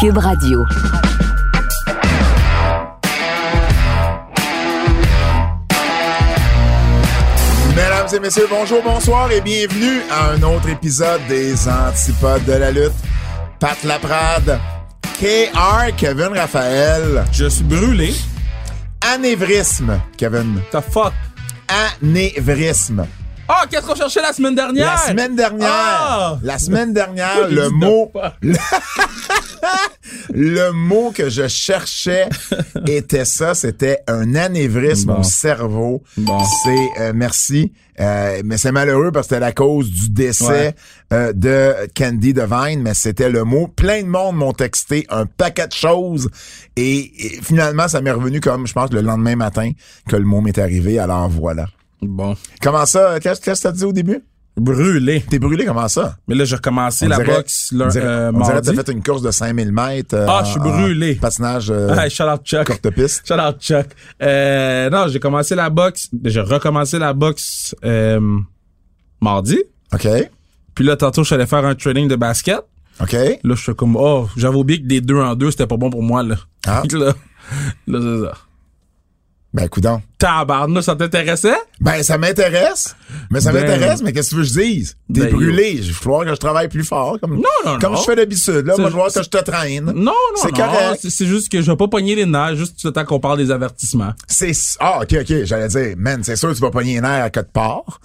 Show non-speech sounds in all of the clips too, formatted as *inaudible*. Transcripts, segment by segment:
Cube Radio. Mesdames et messieurs, bonjour, bonsoir et bienvenue à un autre épisode des Antipodes de la lutte. Pat Laprade, KR, Kevin Raphaël. Je suis brûlé. Anévrisme, Kevin. The fuck? Anévrisme. Ah, qu'est-ce qu'on cherchait la semaine dernière? La semaine dernière, Ah! la semaine dernière, *laughs* le mot, *laughs* le mot que je cherchais *laughs* était ça, c'était un anévrisme Bon. au cerveau. Bon. C'est euh, merci, euh, mais c'est malheureux parce que c'était la cause du décès Ouais. euh, de Candy Devine, mais c'était le mot. Plein de monde m'ont texté un paquet de choses et, et finalement ça m'est revenu comme je pense le lendemain matin que le mot m'est arrivé. Alors voilà. Bon. Comment ça Qu'est-ce qu'est-ce que t'as dit au début? Brûlé. T'es brûlé comment ça? Mais là, j'ai recommencé On la dirait- boxe On dirait, euh, on dirait que t'as fait une course de 5000 mètres. euh, Ah, je suis brûlé. Patinage euh, Hey, shout out Chuck. courte piste. Shout out Chuck. Euh, non, j'ai commencé la boxe. J'ai recommencé la boxe euh, mardi. OK. Puis là, tantôt, je suis allé faire un training de basket. OK. Là, je suis comme, oh, j'avais oublié que des deux en deux, c'était pas bon pour moi, là. Ah. *laughs* Là, là, c'est ça. Ben, coudon. Tabarnak, ça t'intéressait? Ben, ça m'intéresse. Mais ça Ben. m'intéresse, mais qu'est-ce que tu veux que je dise? T'es Ben, brûlé. Il va falloir que je travaille plus fort. Comme, Non, non, Comme non. je fais d'habitude. Là, C'est moi, je vois que je te traîne. Non, non, C'est non. correct. C'est- C'est juste que je vais pas pogner les nerfs, juste le temps qu'on parle des avertissements. C'est, ah, OK, OK. J'allais dire, man, c'est sûr que tu vas pogner les nerfs à quelque part.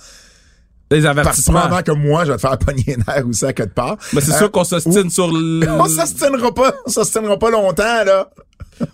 Les Parce avertissements. probablement que moi, je vais te faire *laughs* pogner les nerfs aussi à quelque part. Mais c'est Hein? sûr qu'on s'ostine sur le... *laughs* On s'ostinera pas. On s'ostinera pas longtemps, là.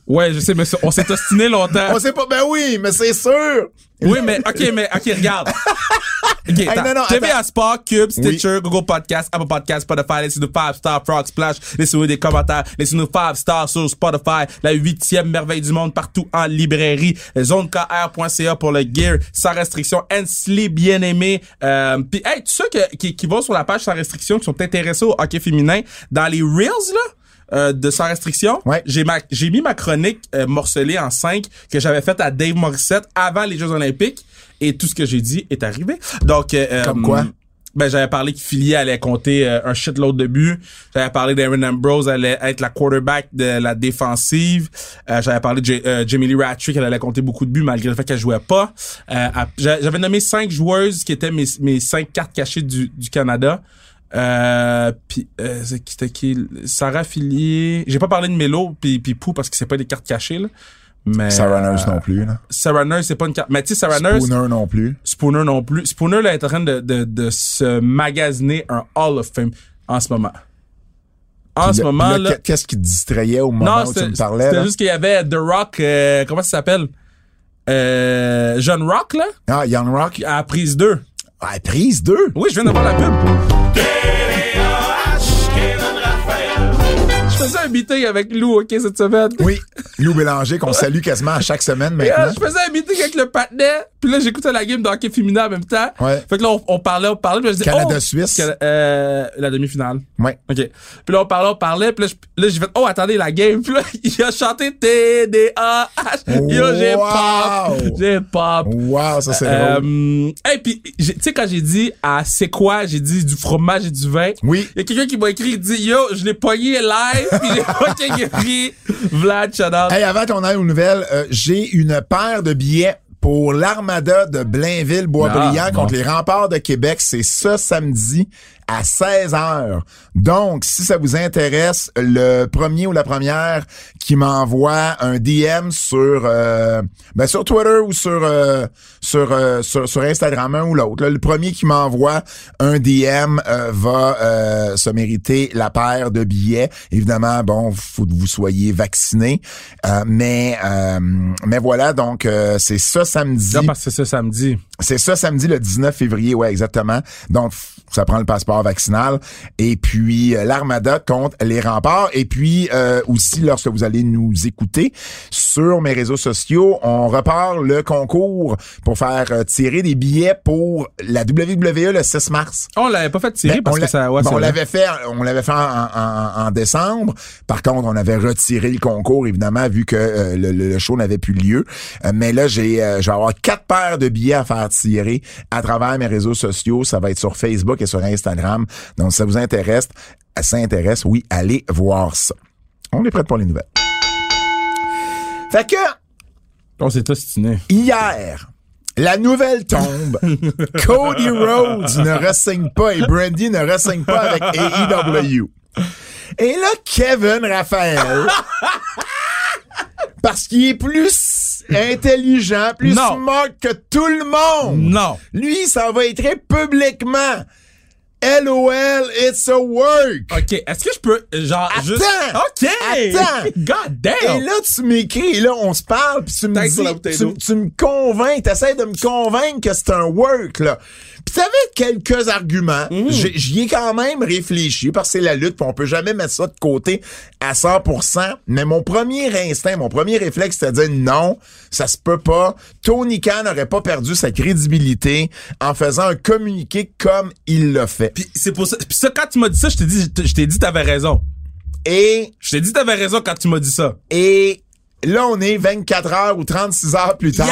Ouais, je sais, mais on s'est ostiné longtemps. On sait pas, ben oui, mais c'est sûr. Oui, mais OK, mais OK, regarde. *laughs* OK, attends. non, attends. Sport, Cube, Stitcher, Google Podcast, Apple Podcast, Spotify, laissez-nous 5 stars, Frog Splash, laissez-nous des commentaires, laissez-nous 5 stars sur Spotify, la huitième merveille du monde partout en librairie, zonekr.ca pour le gear, sans restriction, Hensley, bien aimé. Euh, Puis, hey, tous ceux que- qui, qui vont sur la page sans restriction, qui sont intéressés au hockey féminin, dans les Reels, là, euh, de sans restriction, Ouais. j'ai ma j'ai mis ma chronique euh, morcelée en 5 que j'avais faite à Dave Morissette avant les Jeux olympiques et tout ce que j'ai dit est arrivé. Donc euh, Comme euh, quoi? Ben j'avais parlé que Philly allait compter euh, un shitload de buts. J'avais parlé d'Aaron Ambrose allait être la quarterback de la défensive. Euh, j'avais parlé de Jamie Lee Rattray qu'elle allait compter beaucoup de buts malgré le fait qu'elle jouait pas. Euh, j'avais nommé cinq joueuses qui étaient mes mes cinq cartes cachées du, du Canada. Euh, puis euh, c'est qui- c'était qui? Sarah Fillier. J'ai pas parlé de Melo puis puis Pou parce que c'est pas des cartes cachées là. Mais Sarah euh, Nurse non plus, là. Sarah Nurse c'est pas une carte. Mais tu sais Sarah Nurse Spooner non plus. Spooner non plus. Spooner là est en train de, de, de se magasiner un Hall of Fame en ce moment. En Puis ce moment là, Qu'est-ce qui te distrayait au moment non où tu me parlais, c'était juste qu'il y avait The Rock euh, comment ça s'appelle? Euh, John Rock là? Ah, Young Rock. à prise 2 Ah, prise 2. oui je viens d'avoir la pub faisais un meeting avec Lou ok cette semaine Oui. Lou Bélanger, qu'on salue quasiment à chaque semaine maintenant. je faisais un meeting avec le patinet, puis là j'écoutais la game de hockey féminin en même temps. Ouais. Fait que là on, on parlait, on parlait, puis je disais Canada-Suisse. oh, euh, la demi-finale. Ouais. OK. Puis là on parlait, on parlait, puis là, j'ai fait oh attendez la game, *laughs* puis là il a chanté T D A H. Yo j'ai pop. J'ai pop. Wow, ça c'est drôle. Euh, hey, puis tu sais quand j'ai dit à c'est quoi, j'ai dit du fromage et du vin. Oui. Il y a quelqu'un qui m'a écrit, il dit yo, je l'ai pogné live, puis j'ai pas Vlad out. Hey, avant qu'on aille aux nouvelles, euh, j'ai une paire de billets pour l'Armada de Blainville-Boisbriand Ah, bon. contre les remparts de Québec. C'est ce samedi à 16h. Donc, si ça vous intéresse, le premier ou la première qui m'envoie un DM sur euh, ben sur Twitter ou sur euh, sur, euh, sur sur Instagram un ou l'autre. Le premier qui m'envoie un DM va se mériter la paire de billets. Évidemment, bon, faut que vous soyez vacciné, mais mais voilà. Donc, c'est ça samedi. Non, parce que c'est ça samedi. C'est ça samedi le 19 février, ouais, exactement. Donc, ça prend le passeport passeport vaccinal. Et puis, euh, l'Armada contre les remparts. Et puis, euh, aussi, lorsque vous allez nous écouter sur mes réseaux sociaux, on repart le concours pour faire euh, tirer des billets pour la WWE le 6 mars. On l'avait pas fait tirer Ben, parce que l'a- ça, ouais, on l'avait fait, on l'avait fait en, en- en décembre. Par contre, on avait retiré le concours évidemment vu que euh, le, show n'avait plus lieu. Euh, mais là, j'ai, euh, je vais avoir quatre paires de billets à faire tirer à travers mes réseaux sociaux. Ça va être sur Facebook et sur Instagram. Donc, si ça vous intéresse, ça intéresse, oui, allez voir ça. On est prêt pour les nouvelles. Fait que On s'est. Hier, la nouvelle tombe. *laughs* Cody Rhodes ne ressigne pas et Brandy ne ressigne pas avec AEW. Et là, Kevin Raphaël, parce qu'il est plus intelligent, plus Non. smart que tout le monde. Non. Lui, ça va écrire publiquement. LOL, it's a work. OK, est-ce que je peux, genre, Attends! juste... OK! Attends! *laughs* God damn! Et là, tu m'écris, et là, on se parle, puis tu me dis, tu, me convaincs, t'essaies de me convaincre que c'est un work, là. Puis t'avais quelques arguments. Mm. J'ai- J'y ai quand même réfléchi, parce que c'est la lutte, puis on peut jamais mettre ça de côté à 100%. Mais mon premier instinct, mon premier réflexe, c'était de dire non, ça se peut pas. Tony Khan n'aurait pas perdu sa crédibilité en faisant un communiqué comme il l'a fait. Puis c'est pour ça... Puis ça, quand tu m'as dit ça, je t'ai dit, je t'ai dit t'avais raison. Et Je t'ai dit t'avais raison quand tu m'as dit ça. Et là, on est 24 heures ou 36 heures plus tard.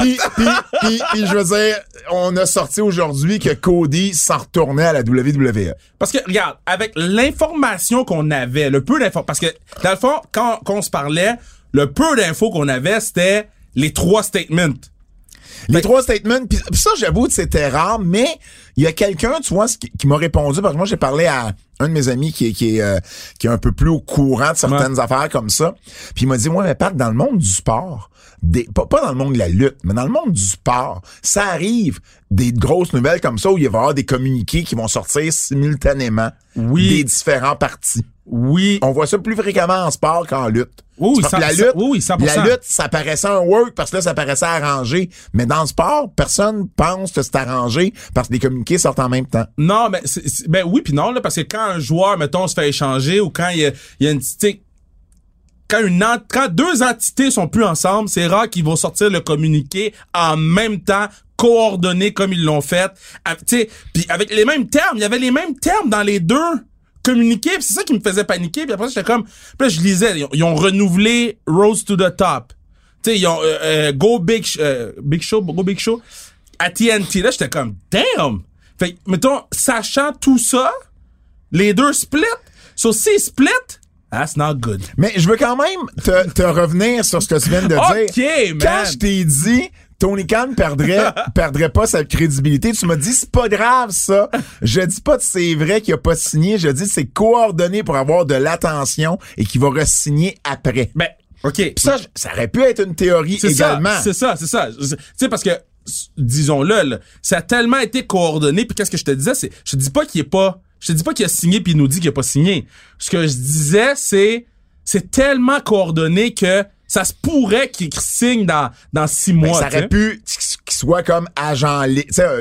Puis, puis, puis, puis, je veux dire, on a sorti aujourd'hui que Cody s'en retournait à la WWE. Parce que, regarde, avec l'information qu'on avait, le peu d'infos, parce que, dans le fond, quand, quand on se parlait, le peu d'infos qu'on avait, c'était les trois statements. Les trois statements, puis ça, j'avoue que c'était rare, mais il y a quelqu'un, tu vois, qui, qui m'a répondu, parce que moi, j'ai parlé à un de mes amis qui est, qui est, euh, qui est un peu plus au courant de certaines affaires comme ça, puis il m'a dit, moi, mais Pat, dans le monde du sport, des, pas, pas dans le monde de la lutte, mais dans le monde du sport, ça arrive des grosses nouvelles comme ça où il va y avoir des communiqués qui vont sortir simultanément Oui. des différents partis. Oui. On voit ça plus fréquemment en sport qu'en lutte. Oui, la lutte, oui, oui, 100%. la lutte, ça paraissait un work parce que là, ça paraissait arrangé. Mais dans le sport, personne pense que c'est arrangé parce que les communiqués sortent en même temps. Non, mais c'est- c'est- ben oui puis non là parce que quand un joueur mettons se fait échanger ou quand il y a, y a une petite quand une quand deux entités sont plus ensemble, c'est rare qu'ils vont sortir le communiqué en même temps coordonné comme ils l'ont fait. Tu sais, puis avec les mêmes termes, il y avait les mêmes termes dans les deux communiqués, puis c'est ça qui me faisait paniquer. Puis après j'étais comme puis là je lisais, ils ont, ils ont renouvelé Rose to the Top. Tu sais, ils ont euh, euh, Go Big euh, Big Show, Go Big Show à TNT. Là, j'étais comme damn. Fait que, mettons, sachant tout ça, les deux split. So, si split, that's not good. Mais je veux quand même te, te revenir sur ce que tu viens de *laughs* Ok, dire. man. Quand je t'ai dit Tony Khan perdrait, *laughs* perdrait pas sa crédibilité, tu m'as dit c'est pas grave ça. Je dis pas que c'est vrai qu'il a pas signé, je dis que c'est coordonné pour avoir de l'attention et qu'il va re-signer après. Ben, OK. Puis ça, ça aurait pu être une théorie C'est ça, également. c'est ça, c'est ça. Tu sais, parce que, disons-le, là, ça a tellement été coordonné, puis qu'est-ce que je te disais, c'est, je te dis pas qu'il est pas, je te dis pas qu'il a signé puis il nous dit qu'il a pas signé. Ce que je disais, c'est, c'est tellement coordonné que ça se pourrait qu'il signe dans, dans six Ben, mois. ça aurait pu qu'il soit comme agent,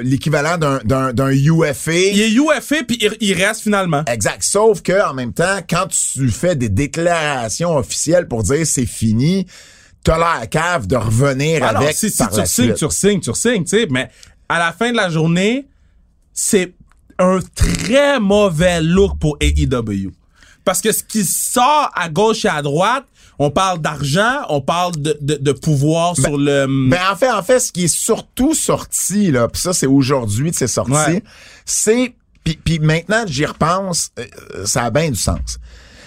l'équivalent d'un, UFA. Il est UFA puis il, il reste finalement. Exact. Sauf que en même temps, quand tu fais des déclarations officielles pour dire c'est fini, t'as l'air cave de revenir Alors, avec si, si par tu la signes, tu signes, tu signes, tu sais, mais à la fin de la journée, c'est un très mauvais look pour AEW. Parce que ce qui sort à gauche et à droite, on parle d'argent, on parle de, de, de pouvoir sur le... Ben en fait, en fait, ce qui est surtout sorti là, puis ça c'est aujourd'hui que c'est sorti, Ouais. c'est puis puis maintenant j'y repense, euh, ça a bien du sens.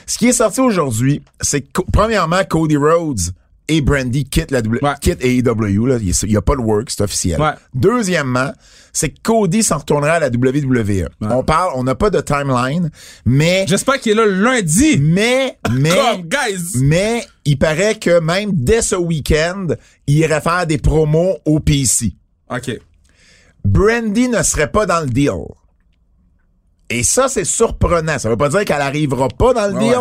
Ce qui est sorti aujourd'hui, c'est que premièrement Cody Rhodes et Brandy quittent la w, Ouais. quittent AEW là, il y a pas de work, c'est officiel. Ouais. Deuxièmement, c'est que Cody s'en retournera à la WWE. On parle, on n'a pas de timeline, mais J'espère qu'il est là le lundi. mais mais Come, guys! mais il paraît que même dès ce week-end, il irait faire des promos au PC. OK. Brandy ne serait pas dans le deal. Et ça, c'est surprenant. Ça veut pas dire qu'elle arrivera pas dans le deal.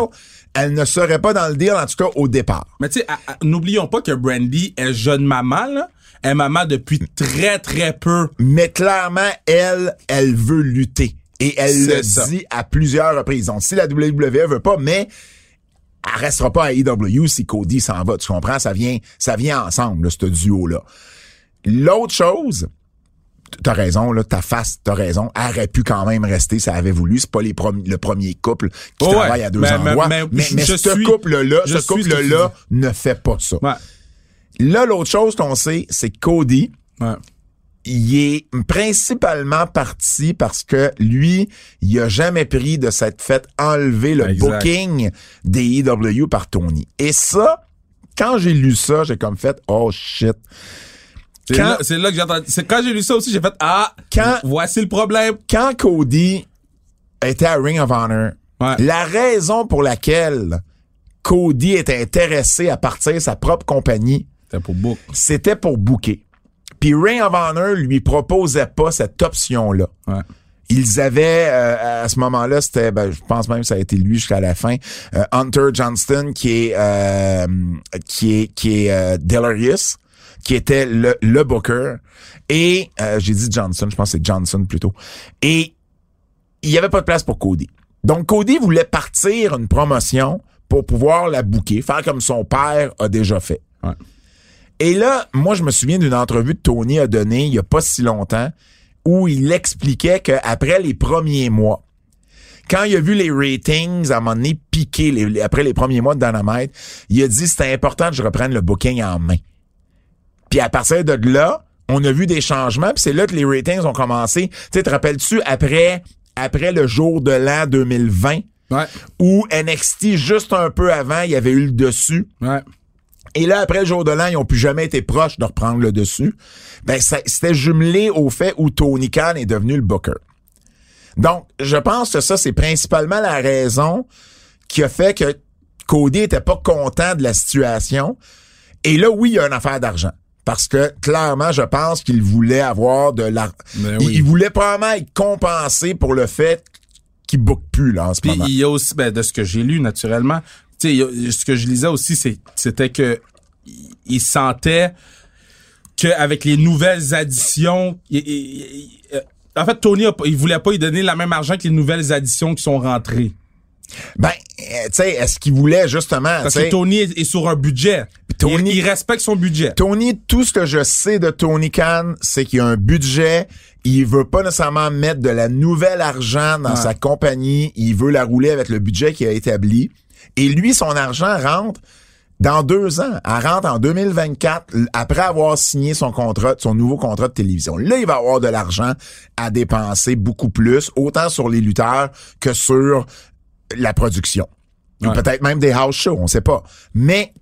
Elle ne serait pas dans le deal, en tout cas, au départ. Mais tu sais, n'oublions pas que Brandy est jeune maman, là. Elle est maman depuis très, très peu. Mais clairement, elle, elle veut lutter. Et elle le ça. dit à plusieurs reprises. Donc, si la WWE veut pas, mais elle restera pas à AEW si Cody s'en va. Tu comprends? Ça vient, ça vient ensemble, là, ce duo-là. L'autre chose, t'as raison, là, ta face, t'as raison, aurait pu quand même rester, ça avait voulu. C'est pas les le premier couple qui Oh ouais. travaille à deux Mais- endroits. mais- Mais, mais mais, je ce couple-là, ce couple-là ne fait pas ça. Ouais. Là, l'autre chose qu'on sait, c'est que Cody, Ouais. il est principalement parti parce que lui, il a jamais pris de cette fête enlever le Exact. booking des EW par Tony. Et ça, quand j'ai lu ça, j'ai comme fait, oh shit. C'est Quand- là, que j'ai entendu. C'est quand j'ai lu ça aussi, j'ai fait ah, Quand- voici le problème. Quand Cody était à Ring of Honor, Ouais. la raison pour laquelle Cody était intéressé à partir sa propre compagnie, C'était pour book. c'était pour booker. Puis Ring of Honor lui proposait pas cette option-là. Ouais. Ils avaient euh, à ce moment-là, c'était, ben, je pense même que ça a été lui jusqu'à la fin, euh, Hunter Johnston qui est euh, qui est qui est euh, Delirious, qui était le, le booker et euh, j'ai dit Johnson, je pense que c'est Johnson plutôt. Et il y avait pas de place pour Cody. Donc Cody voulait partir une promotion pour pouvoir la booker, faire comme son père a déjà fait. Ouais. Et là, moi, je me souviens d'une entrevue que Tony a donnée il y a pas si longtemps où il expliquait qu'après les premiers mois, quand il a vu les ratings, à un moment donné, piquer les- les- après les premiers mois de Dynamite, il a dit c'était important que je reprenne le booking en main. Puis à partir de là, on a vu des changements, puis c'est là que les ratings ont commencé. Tu sais, te rappelles-tu, après, après le jour de l'an 2020, Ouais. où NXT, juste un peu avant, il y avait eu le dessus, Ouais. et là, après le jour de l'an, ils ont plus jamais été proches de reprendre le dessus. Ben, c'était jumelé au fait où Tony Khan est devenu le booker. Donc, je pense que ça, c'est principalement la raison qui a fait que Cody était pas content de la situation. Et là, oui, il y a une affaire d'argent. Parce que, clairement, je pense qu'il voulait avoir de l'argent. Ben il, oui. il voulait probablement être compensé pour le fait qu'il book plus, là, en ce Puis moment. il y a aussi, ben, de ce que j'ai lu naturellement, tu sais, y ce que je lisais aussi, c'est- c'était que il- sentait qu'avec les nouvelles additions, il- il- il- euh, en fait, Tony, a il voulait pas lui donner la même argent que les nouvelles additions qui sont rentrées. Ben, euh, tu sais, est-ce qu'il voulait justement... Parce que Tony est, sur un budget. Tony- il, il respecte son budget. Tony, tout ce que je sais de Tony Khan, c'est qu'il a un budget. Il veut pas nécessairement mettre de la nouvelle argent dans Ouais. sa compagnie. Il veut la rouler avec le budget qui a établi. Et lui, son argent rentre dans deux ans. Elle rentre en 2024 l- après avoir signé son contrat, son nouveau contrat de télévision. Là, il va avoir de l'argent à dépenser beaucoup plus, autant sur les lutteurs que sur la production. Ou. Peut-être même des house shows, on sait pas. Mais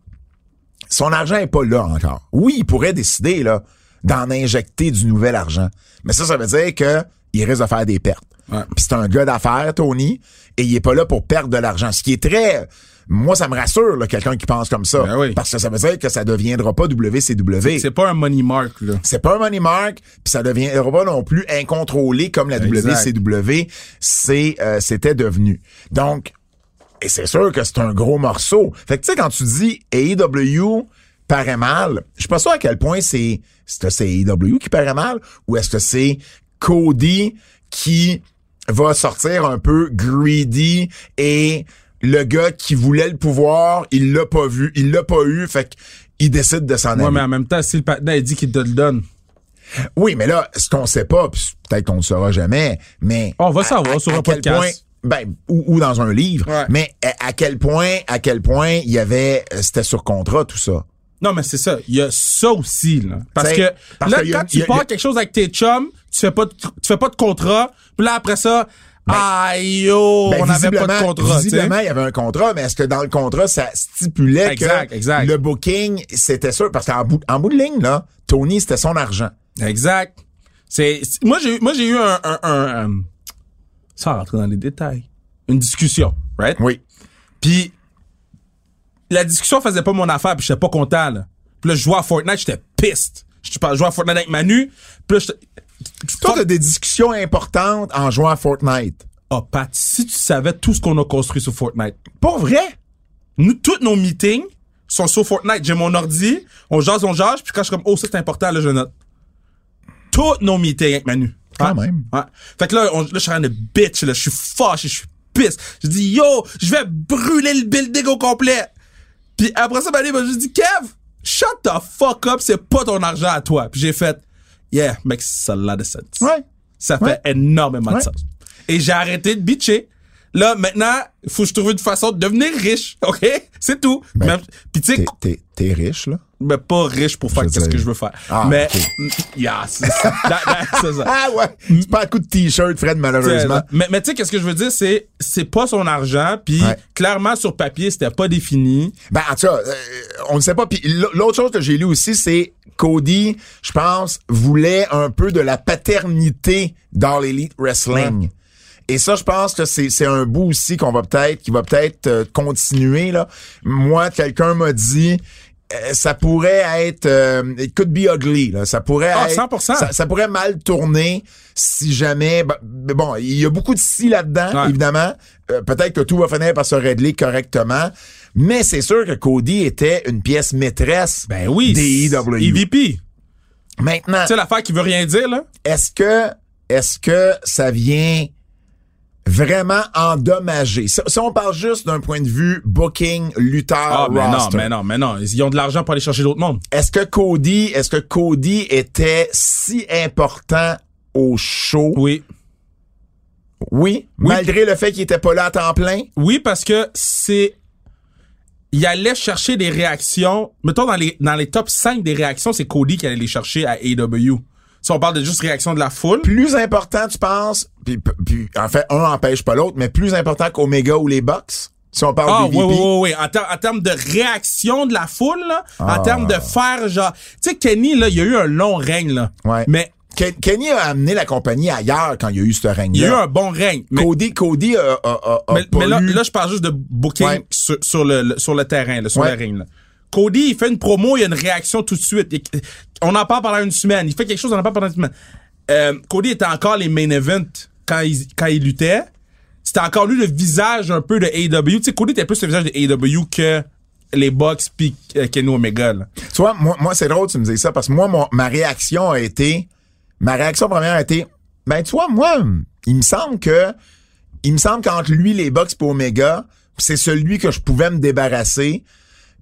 son argent est pas là encore. Oui, il pourrait décider là d'en injecter du nouvel argent, mais ça, ça veut dire que il risque de faire des pertes. Ouais. Puis c'est un gars d'affaires, Tony, et il est pas là pour perdre de l'argent. Ce qui est très, moi, ça me rassure là, quelqu'un qui pense comme ça, Ben oui. parce que ça veut dire que ça deviendra pas WCW. C'est pas un money mark, là. C'est pas un money mark, puis ça deviendra pas non plus incontrôlé comme la Exact. WCW c'est euh, c'était devenu. Donc et c'est sûr que c'est un gros morceau. Fait que tu sais quand tu dis AEW paraît mal, je sais pas sûr à quel point c'est est-ce que c'est AEW qui paraît mal ou est-ce que c'est Cody qui va sortir un peu greedy et le gars qui voulait le pouvoir, il l'a pas vu, il l'a pas eu, fait qu'il décide de s'en aller. Ouais, mais en même temps, si le partenaire dit qu'il te le donne, Oui, mais là, ce qu'on sait pas, peut-être qu'on ne le saura jamais, mais On va à- savoir à- sur à un quel podcast. point- ben, ou, ou dans un livre. Ouais. Mais à, quel point, à quel point il y avait, euh, c'était sur contrat tout ça. Non, mais c'est ça. Il y a ça aussi, là. Parce que parce là, que y a- quand tu pars quelque chose avec tes chums, tu fais pas de, tu fais pas de contrat, puis là, après ça, aïe, yo, Ben, on n'avait pas de contrat. Visiblement, il y avait un contrat, mais est-ce que dans le contrat, ça stipulait Exact, que exact. le booking, c'était sûr? Parce qu'en bout, en bout de ligne, là, Tony, c'était son argent. Exact. C'est, moi, j'ai eu, moi, j'ai eu un, un, un, un- sans rentrer dans les détails, une discussion, right? Oui. Puis, la discussion faisait pas mon affaire, puis j'étais pas content, là. Puis là, je jouais à Fortnite, j'étais pissed. Je je jouais à Fortnite avec Manu, puis là, j'étais... Toi, t'as des discussions importantes en jouant à Fortnite. Oh, Pat, si tu savais tout ce qu'on a construit sur Fortnite. Pas vrai? Nous, tous nos meetings sont sur Fortnite. J'ai mon ordi, on jase, on jase, puis quand je suis comme, oh, ça c'est important, là, je note. Tous nos meetings avec Manu. Quand Ouais. même. Fait que là, on, là, je suis en train de bitch, là. Je suis fâché, je suis pisse. Je dis, yo, je vais brûler le building au complet. Puis après ça, Mané m'a juste dit, Kev, shut the fuck up, c'est pas ton argent à toi. Puis j'ai fait, yeah, makes a lot of sense. Ouais. Ça fait Ouais. énormément Ouais. de sens. Et j'ai arrêté de bitcher. Là, maintenant, il faut que je trouve une façon de devenir riche, *laughs* OK? C'est tout. Ben, Puis tu sais, T'es, t'es, t'es riche, là? ben, pas riche pour faire qu'est-ce que je veux faire. Ah, mais, ok. *laughs* yeah, c'est ça. *laughs* Ah ouais! C'est pas un coup de t-shirt, Fred, malheureusement. Mais, mais tu sais, qu'est-ce que je veux dire, c'est, c'est pas son argent, puis Ouais. clairement, sur papier, c'était pas défini. Ben, en tout cas, euh, on ne sait pas. Puis l'autre chose que j'ai lu aussi, c'est Cody, je pense, voulait un peu de la paternité dans l'Elite Wrestling. Et ça, je pense que c'est c'est un bout aussi qu'on va peut-être, qui va peut-être euh, continuer là. Moi, quelqu'un m'a dit. euh, ça pourrait être euh, it could be ugly là. ça pourrait Ah, être 100%. ça, ça pourrait mal tourner si jamais mais bon il y a beaucoup de si là-dedans Ouais. évidemment Euh, peut-être que tout va finir par se régler correctement mais c'est sûr que Cody était une pièce maîtresse Ben oui. des c'est EW EVP. maintenant Tu sais, l'affaire qui veut rien dire, là? est-ce que est-ce que ça vient vraiment endommager si, si on parle juste d'un point de vue booking lutteur Ah, mais non, mais non, mais non. Ils ont de l'argent pour aller chercher d'autres mondes. est-ce que Cody est-ce que Cody était si important au show? Oui. oui, Oui. malgré le fait qu'il était pas là à temps plein? Oui, parce que c'est. Il allait chercher des réactions. Mettons, dans les, dans les top 5 des réactions, c'est Cody qui allait les chercher à AW. Si on parle de juste réaction de la foule. plus important tu penses puis, puis en fait un empêche pas l'autre mais plus important qu'Omega ou les Bucks si on parle Ah, des oui, oui, oui, oui. En, ter- en termes de réaction de la foule, là, Ah. en termes de faire genre. Tu sais, Kenny, là, il y a eu un long règne, là. Ouais. Mais Ken- Kenny a amené la compagnie ailleurs quand il y a eu ce règne il y a eu un bon règne. Mais, Cody Cody a, a, a- a mais, pas mais là, eu- là, je parle juste de booking Ouais. sur, sur le, le- sur le terrain, là, sur Ouais. le ring. Là. Cody, il fait une promo, il y a une réaction tout de suite. On en parle pendant une semaine. Il fait quelque chose, on en parle pendant une semaine. Euh, Cody était encore les main events quand il, quand il luttait. C'était encore lui le visage un peu de AEW. Tu sais, Cody était plus le visage de AEW que les Bucks puis euh, Kenny Omega. Tu vois, moi, moi c'est drôle tu me dises ça parce que moi, ma réaction a été. Ma réaction première a été. Ben, tu vois, moi, il me semble que. Il me semble qu'entre lui, les Bucks pour Omega, c'est celui que je pouvais me débarrasser.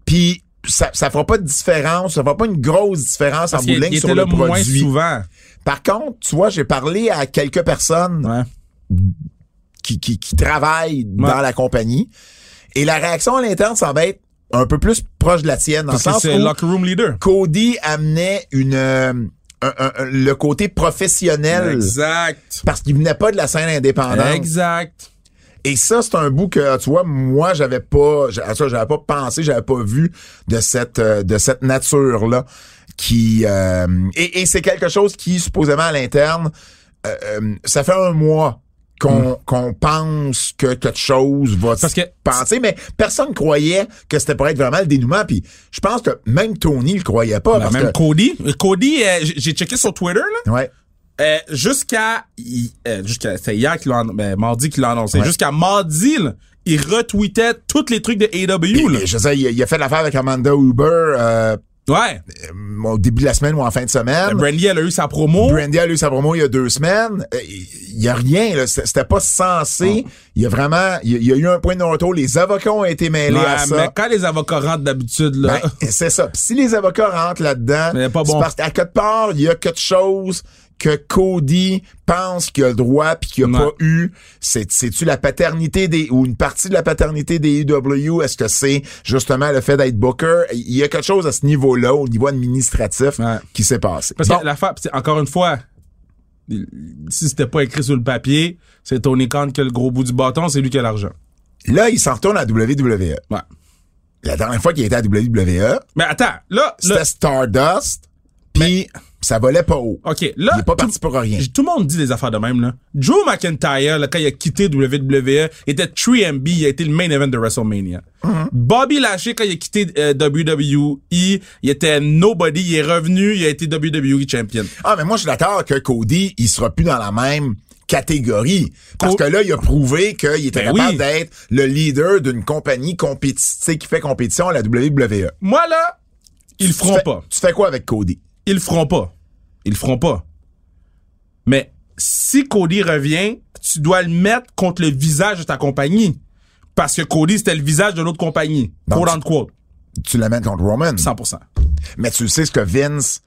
Puis ça, ça fera pas de différence, ça fera pas une grosse différence Parce en bout ligne sur le moins produit. souvent. Par contre, tu vois, j'ai parlé à quelques personnes Ouais. qui, qui, qui travaillent dans la compagnie et la réaction à l'interne semble être un peu plus proche de la tienne. Dans Parce le que sens c'est où locker room leader. Cody amenait une euh, un- un- un- le côté professionnel Exact. parce qu'il venait pas de la scène indépendante. Exact. Et ça, c'est un bout que, tu vois, moi, j'avais pas, à ça, j'avais pas pensé, j'avais pas vu de cette, euh, de cette nature-là qui, euh, et, et c'est quelque chose qui, supposément, à l'interne, euh, euh, ça fait un mois qu'on qu'on pense que quelque chose va Mm. Parce se que- passer, mais personne croyait que c'était pour être vraiment le dénouement. Puis je pense que même Tony le croyait pas. Ben, parce même que, Cody. Cody, euh, j'ai checké sur Twitter, là. ouais. Euh, jusqu'à euh, jusqu'à c'était hier qu'il l'a ben, mardi qu'il l'a annoncé. Ouais. Jusqu'à mardi, là, il retweetait tous les trucs de AW. Là. Et je sais, il, a- il a fait l'affaire avec Amanda Uber euh, Ouais. au début de la semaine ou en fin de semaine. Brandy, elle a eu sa promo. Brandy a eu sa promo il y a deux semaines. Il y a rien, là. C'était pas censé. Il y a vraiment, il y a, eu un point de non-retour. Les avocats ont été mêlés Ouais, à ça. mais quand les avocats rentrent d'habitude, là. Ben, c'est ça. Si les avocats rentrent là-dedans, Mais pas c'est bon. parce qu'à quelque part, il y a quelque chose que Cody pense qu'il a le droit puis qu'il a pas eu. C'est, c'est-tu la paternité des, ou une partie de la paternité des EW? Est-ce que c'est justement le fait d'être Booker? Il y a quelque chose à ce niveau-là, au niveau administratif, Ouais. qui s'est passé. Parce Bon. que l'affaire, c'est- encore une fois, si c'était pas écrit sur le papier, c'est Tony Khan qui a le gros bout du bâton, c'est lui qui a l'argent. Là, il s'en retourne à WWE. Ouais. La dernière fois qu'il était à WWE, Mais attends, là, c'était là Stardust, puis ça volait pas haut. OK, là. il est pas tout- parti pour rien. Tout le monde dit des affaires de même, là. Drew McIntyre, là, quand il a quitté WWE, il était 3MB, il a été le main event de WrestleMania. Mm-hmm. Bobby Lashley, quand il a quitté euh, WWE, il était nobody, il est revenu, il a été WWE champion. Ah, mais moi, je suis d'accord que Cody, il sera plus dans la même catégorie. Parce que là, il a prouvé qu'il était Ben capable oui. d'être le leader d'une compagnie compétitive qui fait compétition à la WWE. Moi, là, ils le feront fais- pas. Tu fais quoi avec Cody? Ils le feront pas. Ils le feront pas. Mais si Cody revient, tu dois le mettre contre le visage de ta compagnie. Parce que Cody, c'était le visage de l'autre compagnie. Donc, Quote unquote. Tu le mets contre Roman. 100%. Mais tu sais ce que Vince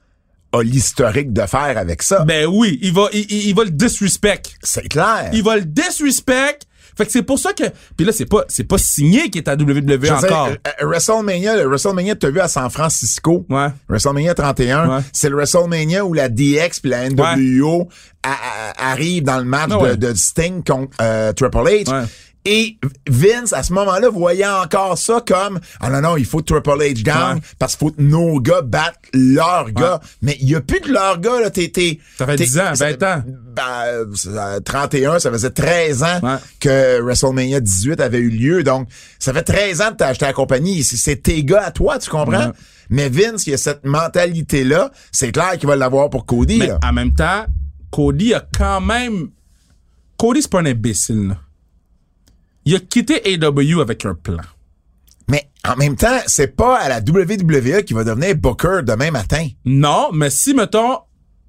a l'historique de faire avec ça. Ben oui, il va, il va le disrespect. c'est clair. Il va le disrespect. Fait que c'est pour ça que, puis là, c'est pas, c'est pas signé qu'il est à WWE Je encore. euh, WrestleMania, le WrestleMania que tu as vu à San Francisco, Ouais. WrestleMania 31, Ouais. c'est le WrestleMania où la DX puis la NWO a- a- arrivent dans le match Ah de Sting contre euh, Triple H. Et Vince, à ce moment-là, voyait encore ça comme Ah non, non, il faut Triple H down Ouais. parce qu'il faut que nos gars battent leurs gars. Mais il y a plus de leurs gars, là. T'es, t'es, Ça fait t'es- 10 ans, 20 ans. Ben, euh, ça- 31, ça faisait 13 ans Ouais. que WrestleMania 18 avait eu lieu. Donc, ça fait 13 ans que t'as acheté la compagnie. C'est, tes gars à toi, tu comprends? Mais Vince, il a cette mentalité-là. C'est clair qu'il va l'avoir pour Cody, Mais là. en même temps, Cody a quand même. Cody, c'est pas un imbécile, là. Il a quitté AW avec un plan. Mais en même temps, c'est pas à la WWE qui va devenir Booker demain matin. Non, mais si, mettons,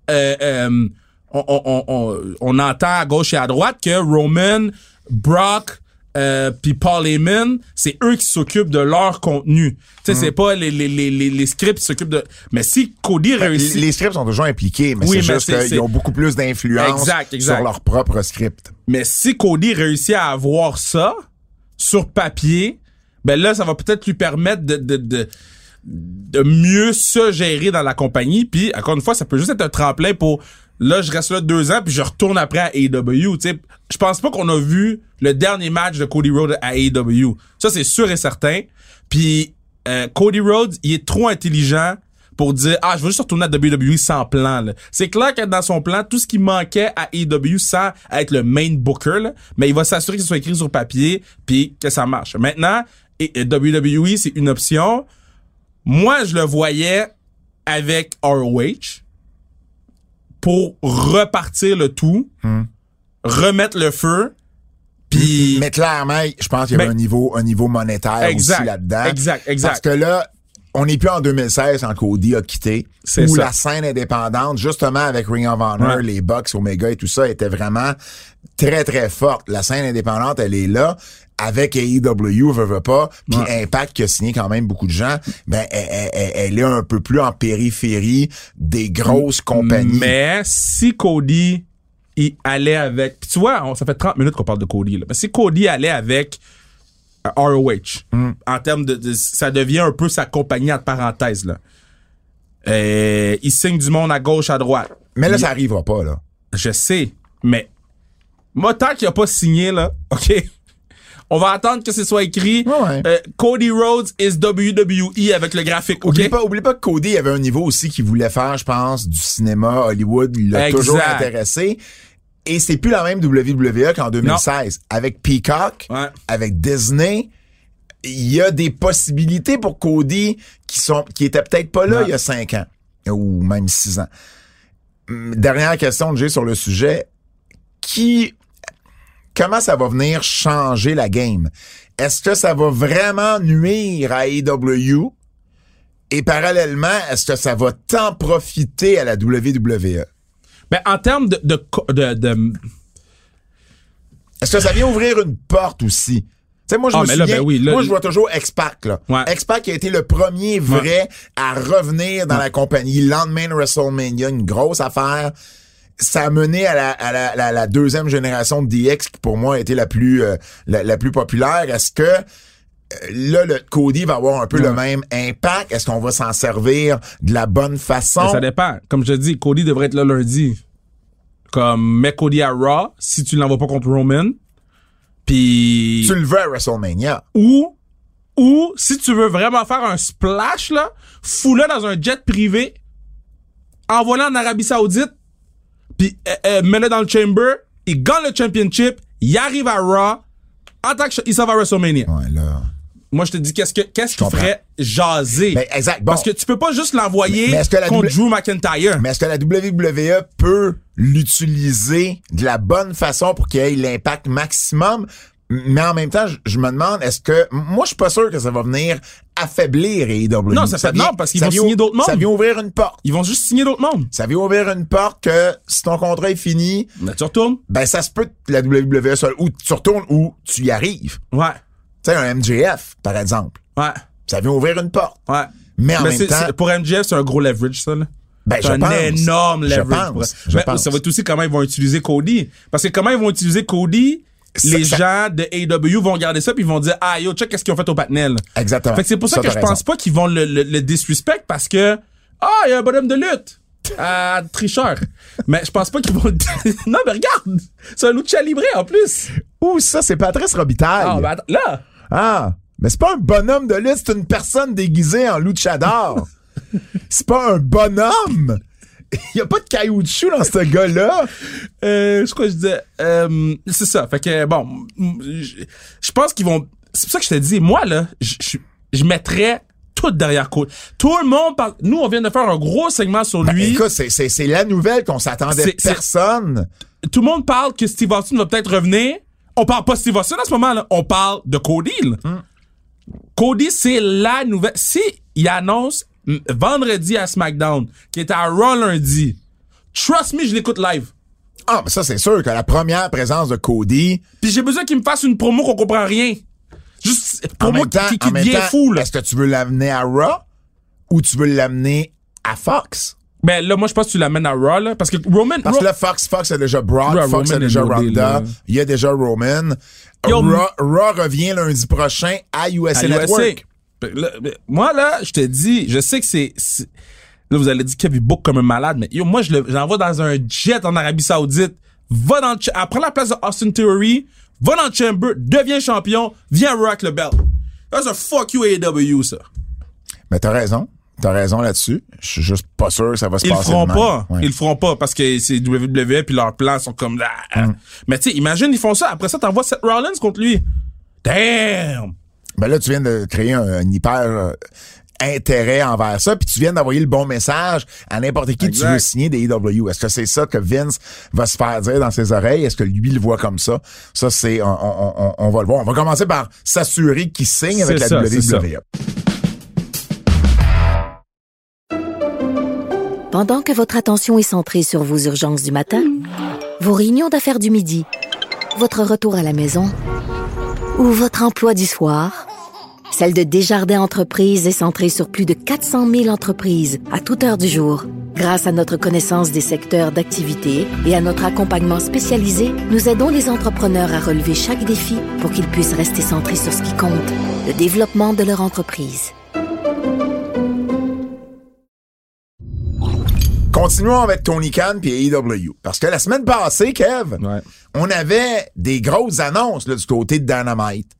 euh, euh, on, on, on, on, on entend à gauche et à droite que Roman, Brock, euh, puis Paul Heyman, c'est eux qui s'occupent de leur contenu. Tu sais, c'est pas les, les, les, les, scripts qui s'occupent de... Mais si Cody réussit... Les, scripts sont toujours impliqués, mais Oui, c'est juste qu'ils ont beaucoup plus d'influence sur leur propre script. Mais si Cody réussit à avoir ça sur papier, ben là, ça va peut-être lui permettre de, de, de, de mieux se gérer dans la compagnie. Puis, encore une fois, ça peut juste être un tremplin pour là, je reste là deux ans, puis je retourne après à AEW. Tu je pense pas qu'on a vu le dernier match de Cody Rhodes à AEW. Ça, c'est sûr et certain. Puis, euh, Cody Rhodes, il est trop intelligent pour dire ah je veux juste retourner à WWE sans plan. C'est clair que dans son plan tout ce qui manquait à AEW sans être le main booker mais il va s'assurer que ce soit écrit sur papier puis que ça marche. Maintenant WWE c'est une option. Moi je le voyais avec ROH pour repartir le tout, remettre le feu puis Mais clairement, je pense qu'il y avait Ben, un niveau, un niveau monétaire Exact, aussi là-dedans. exact, exact. Parce que là, on n'est plus en 2016 quand Cody a quitté. C'est Où ça. la scène indépendante, justement avec Ring of Honor, Ouais. les Bucks, Omega et tout ça, était vraiment très, très forte. La scène indépendante, elle est là. Avec AEW, veut, veut pas, puis Ouais. Impact qui a signé quand même beaucoup de gens, ben elle, elle- elle- est un peu plus en périphérie des grosses compagnies. Mais si Cody il allait avec. Puis tu vois, on- ça fait 30 minutes qu'on parle de Cody. Là. Mais si Cody allait avec euh, ROH, Hmm. en termes de, de- Ça devient un peu sa compagnie entre parenthèses. Là. Euh, il signe du monde à gauche, à droite. Mais là, Il- ça arrivera pas, là. Je sais, mais. Moi, tant qu'il a pas signé, là, *laughs* OK? On va attendre que ce soit écrit Ouais, ouais. euh, Cody Rhodes is WWE avec le graphique, OK? Oublie pas, oublie pas que Cody avait un niveau aussi qu'il voulait faire, je pense, du cinéma, Hollywood. Il l'a toujours intéressé. Et c'est plus la même WWE qu'en 2016. Avec Peacock, Ouais. avec Disney, il y a des possibilités pour Cody qui sont, qui étaient peut-être pas là Ouais. il y a cinq ans. Ou même six ans. Hum, Dernière question que j'ai sur le sujet. Qui, comment ça va venir changer la game? Est-ce que ça va vraiment nuire à AEW? Et parallèlement, est-ce que ça va tant profiter à la WWE? Ben, en termes de, de, co- de, de- Est-ce que ça vient ouvrir une porte aussi? Tu sais, moi, je Ah, me là, ben oui, là, moi, je vois toujours X-Pac, là. Ouais. X-Pac a été le premier vrai à revenir dans la compagnie. Lendemain de WrestleMania, une grosse affaire. Ça a mené à la, à la, la- la deuxième génération de DX qui, pour moi, a été la plus, euh, la, la plus populaire. Est-ce que euh, là, le Cody va avoir un peu le même impact? Est-ce qu'on va s'en servir de la bonne façon? Ça dépend. Comme je te dis, Cody devrait être là lundi. Comme, mets Cody à Raw, si tu l'envoies pas contre Roman. Puis, Tu le veux à WrestleMania. ou, ou, si tu veux vraiment faire un splash, là, fous-le dans un jet privé, envoie-le en Arabie Saoudite, puis euh, euh, mets-le dans le chamber, il gagne le championship, il arrive à Raw, en tant que, ch- il s'en va à WrestleMania. Ouais, là. Moi, je te dis, qu'est-ce que, qu'est-ce qui ferait jaser? Ben, exact. Bon. Parce que tu peux pas juste l'envoyer contre Drew McIntyre. Mais est-ce que la WWE peut l'utiliser de la bonne façon pour qu'il ait l'impact maximum? Mais en même temps, je, je me demande, est-ce que... Moi, je suis pas sûr que ça va venir affaiblir AEW. Non, ça fait- non, parce qu'ils ça vont vient- signer d'autres mondes. Ça vient ouvrir une porte. Ils vont juste signer d'autres mondes. Ça vient ouvrir une porte que si ton contrat est fini, Mais tu retournes? ben ça se peut que la WWE soit ou tu retournes ou tu y arrives. Ouais. Tu sais, un MJF, par exemple. Ouais. Ça vient ouvrir une porte. Ouais. Mais en Mais même temps, pour MJF, c'est un gros leverage, ça, là. ben, je un pense. énorme Je leverage. pense, je pense. ça va être aussi comment ils vont utiliser Cody. Parce que comment ils vont utiliser Cody, Ça- les ça- gens de AEW vont regarder ça puis ils vont dire ah yo check qu'est-ce qu'ils ont fait au Patnel. Exactement. Fait que c'est pour ça, Ça, que je raison. pense pas qu'ils vont le, le, le disrespect parce que ah il y a un bonhomme de lutte. *laughs* Ah, tricheur. mais je pense pas qu'ils vont le *laughs* Non mais regarde, c'est un lucha libre en plus. Ouh, ça, c'est Patrice Robitaille. Ah, ben là. Ah, mais c'est pas un bonhomme de lutte, c'est une personne déguisée en luchador. *laughs* c'est pas un bonhomme. Il *laughs* y a pas de caoutchouc dans ce gars-là. Euh, je crois que je disais? Euh, c'est ça. Fait que bon, je je pense qu'ils vont c'est pour ça que je te dis moi là, je je je mettrais tout derrière Cody. Tout le monde parle nous on vient de faire un gros segment sur Ben, lui. écoute, c'est, la nouvelle qu'on s'attendait personne. tout le monde parle que Steve Austin va peut-être revenir. On parle pas de Steve Austin à ce moment-là. On parle de Cody. là. Hmm. Cody, c'est la nouvelle. Si il annonce vendredi à SmackDown, qui est à Raw lundi, trust me, je l'écoute live. Ah, mais ça, c'est sûr que la première présence de Cody, Puis j'ai besoin qu'il me fasse une promo qu'on comprend rien. Juste promo qui, qui devient temps, fou, là. est-ce que tu veux l'amener à Raw ou tu veux l'amener à Fox? Ben là, moi, je pense que tu l'amènes à Raw, là. Parce que Roman. Parce Raw- que là, Fox, Fox a déjà Brock, Fox a Roman déjà Ronda, il y a déjà Roman. Yo, Raw, Raw revient lundi prochain à USA à Network. USA. Là, moi, là, je te dis, je sais que c'est. Là, vous allez dire Kevin book comme un malade, mais yo, moi, je le- j'envoie dans un jet en Arabie Saoudite. Va dans le. Prends la place de Austin Theory. Va dans le Chamber. Deviens champion. Viens rock le belt. That's a fuck you AEW, ça. Mais t'as raison. T'as raison là-dessus. Je suis juste pas sûr que ça va se Ils le passer. feront pas. Ouais. Ils le feront pas parce que c'est WWE puis leurs plans sont comme là. Mm. Mais tu sais, imagine, ils font ça. Après ça, t'envoies Seth Rollins contre lui. Damn! Ben là, tu viens de créer un, un hyper euh, intérêt envers ça, puis tu viens d'envoyer le bon message à n'importe qui tu veux signer des AEW. Est-ce que c'est ça que Vince va se faire dire dans ses oreilles? Est-ce que lui le voit comme ça? Ça, c'est, on, on- on- on va le voir. On va commencer par s'assurer qu'il signe avec la ça. WWE. Pendant que votre attention est centrée sur vos urgences du matin, vos réunions d'affaires du midi, votre retour à la maison ou votre emploi du soir, celle de Desjardins Entreprises est centrée sur plus de 400 000 entreprises à toute heure du jour. Grâce à notre connaissance des secteurs d'activité et à notre accompagnement spécialisé, nous aidons les entrepreneurs à relever chaque défi pour qu'ils puissent rester centrés sur ce qui compte, le développement de leur entreprise. Continuons avec Tony Khan puis AEW. Parce que la semaine passée, Kev, Ouais. on avait des grosses annonces là, du côté de Dynamite.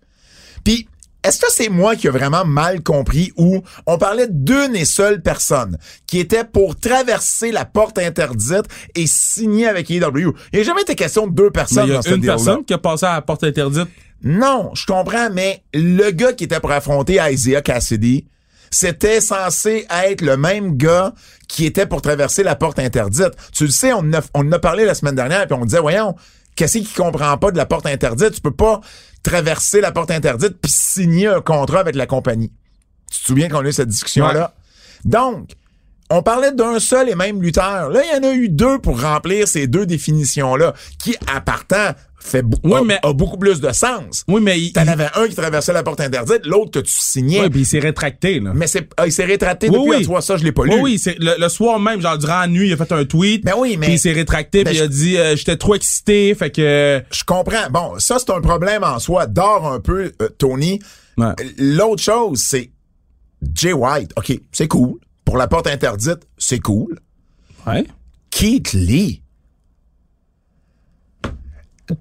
Puis, est-ce que c'est moi qui ai vraiment mal compris ou on parlait d'une et seule personne qui était pour traverser la porte interdite et signer avec AEW? Il n'y a jamais été question de deux Mais personnes il y dans a ce une personne qui a passé à la porte interdite. Non, je comprends, mais le gars qui était pour affronter Isaiah Cassidy, c'était censé être le même gars qui était pour traverser la porte interdite. Tu le sais, on en a, on en a parlé la semaine dernière, puis on disait, voyons, qu'est-ce qui comprend pas de la porte interdite? Tu peux pas traverser la porte interdite puis signer un contrat avec la compagnie. Tu te souviens qu'on a eu cette discussion-là? Donc, on parlait d'un seul et même lutteur. Là, il y en a eu deux pour remplir ces deux définitions-là, qui, à partant, fait Oui, a- mais- a beaucoup plus de sens. Oui, mais il, T'en il- avais un qui traversait la porte interdite, l'autre que tu signais. ouais, puis il s'est rétracté, là. mais c'est, ah, il s'est rétracté Oui, depuis oui. à toi, ça, je l'ai pas lu. Oui, oui, c'est le, le soir même, genre durant la nuit, il a fait un tweet. Ben oui, mais- Puis il s'est rétracté, Ben puis il a dit euh, j'étais trop excité, fait que Je comprends. Bon, ça, c'est un problème en soi. Dors un peu, euh, Tony. Ouais. L'autre chose, c'est Jay White. OK, c'est cool. Pour la porte interdite, c'est cool. ouais. Keith Lee.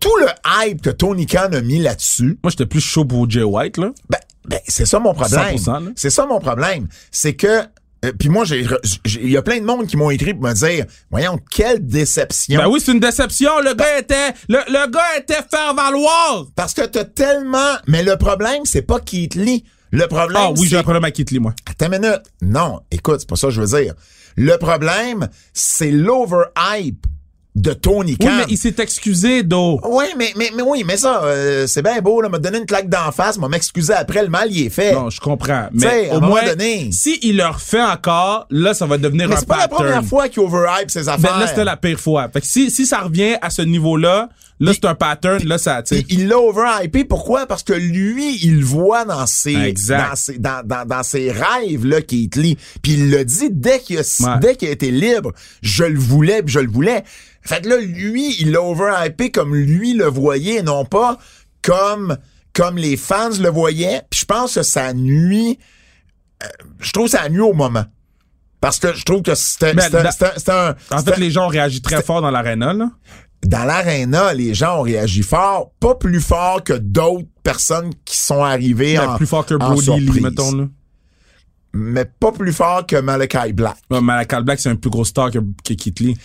Tout le hype que Tony Khan a mis là-dessus, Moi, j'étais plus chaud pour Jay White, là. ben, ben, c'est ça mon problème. 100%, là. C'est ça mon problème. C'est que euh, puis moi, j'ai, il y a plein de monde qui m'ont écrit pour me dire, voyons, quelle déception. Ben oui, c'est une déception. Le gars était, le, le gars était faire valoir. Parce que t'as tellement, mais le problème, c'est pas Keith Lee. Le problème, Ah oui, j'ai un problème avec Kit Lee, moi. Attends une minute. Non, écoute, c'est pas ça que je veux dire. Le problème, c'est l'overhype de Tony Oui, Khan. mais il s'est excusé, Do. Oui, mais, mais, mais oui, mais ça, euh, c'est bien beau, là, m'a donné une claque d'en face, m'a m'excuser après, le mal, il est fait. Non, je comprends. T'sais, Mais à un au moins, donné. si il le refait encore, là, ça va devenir mais un c'est pas la pattern. première fois qu'il overhype ses Ben, affaires. là, c'était la pire fois. Fait que si, si ça revient à ce niveau-là, là, c'est un pattern, là, ça. Il l'a overhypé. Pourquoi? Parce que lui, il le voit dans ses, dans ses, dans, dans, dans ses rêves, là, Keith Lee. Puis il l'a dit dès qu'il a, Ouais. dès qu'il a été libre. Je le voulais, puis je le voulais. Fait que là, lui, il l'a overhypé comme lui le voyait, non pas comme, comme les fans le voyaient. Puis je pense que ça nuit, euh, je trouve que ça nuit au moment. Parce que je trouve que c'était, Ben, c'était un, En fait, les gens ont réagi très fort dans l'arena, là. Dans l'aréna, les gens ont réagi fort, pas plus fort que d'autres personnes qui sont arrivées en Ben, plus fort que en Brody Lee, mettons, là. mais pas plus fort que Malachi Black. Ouais, Malakal Black, c'est un plus gros star que, que Keith Lee.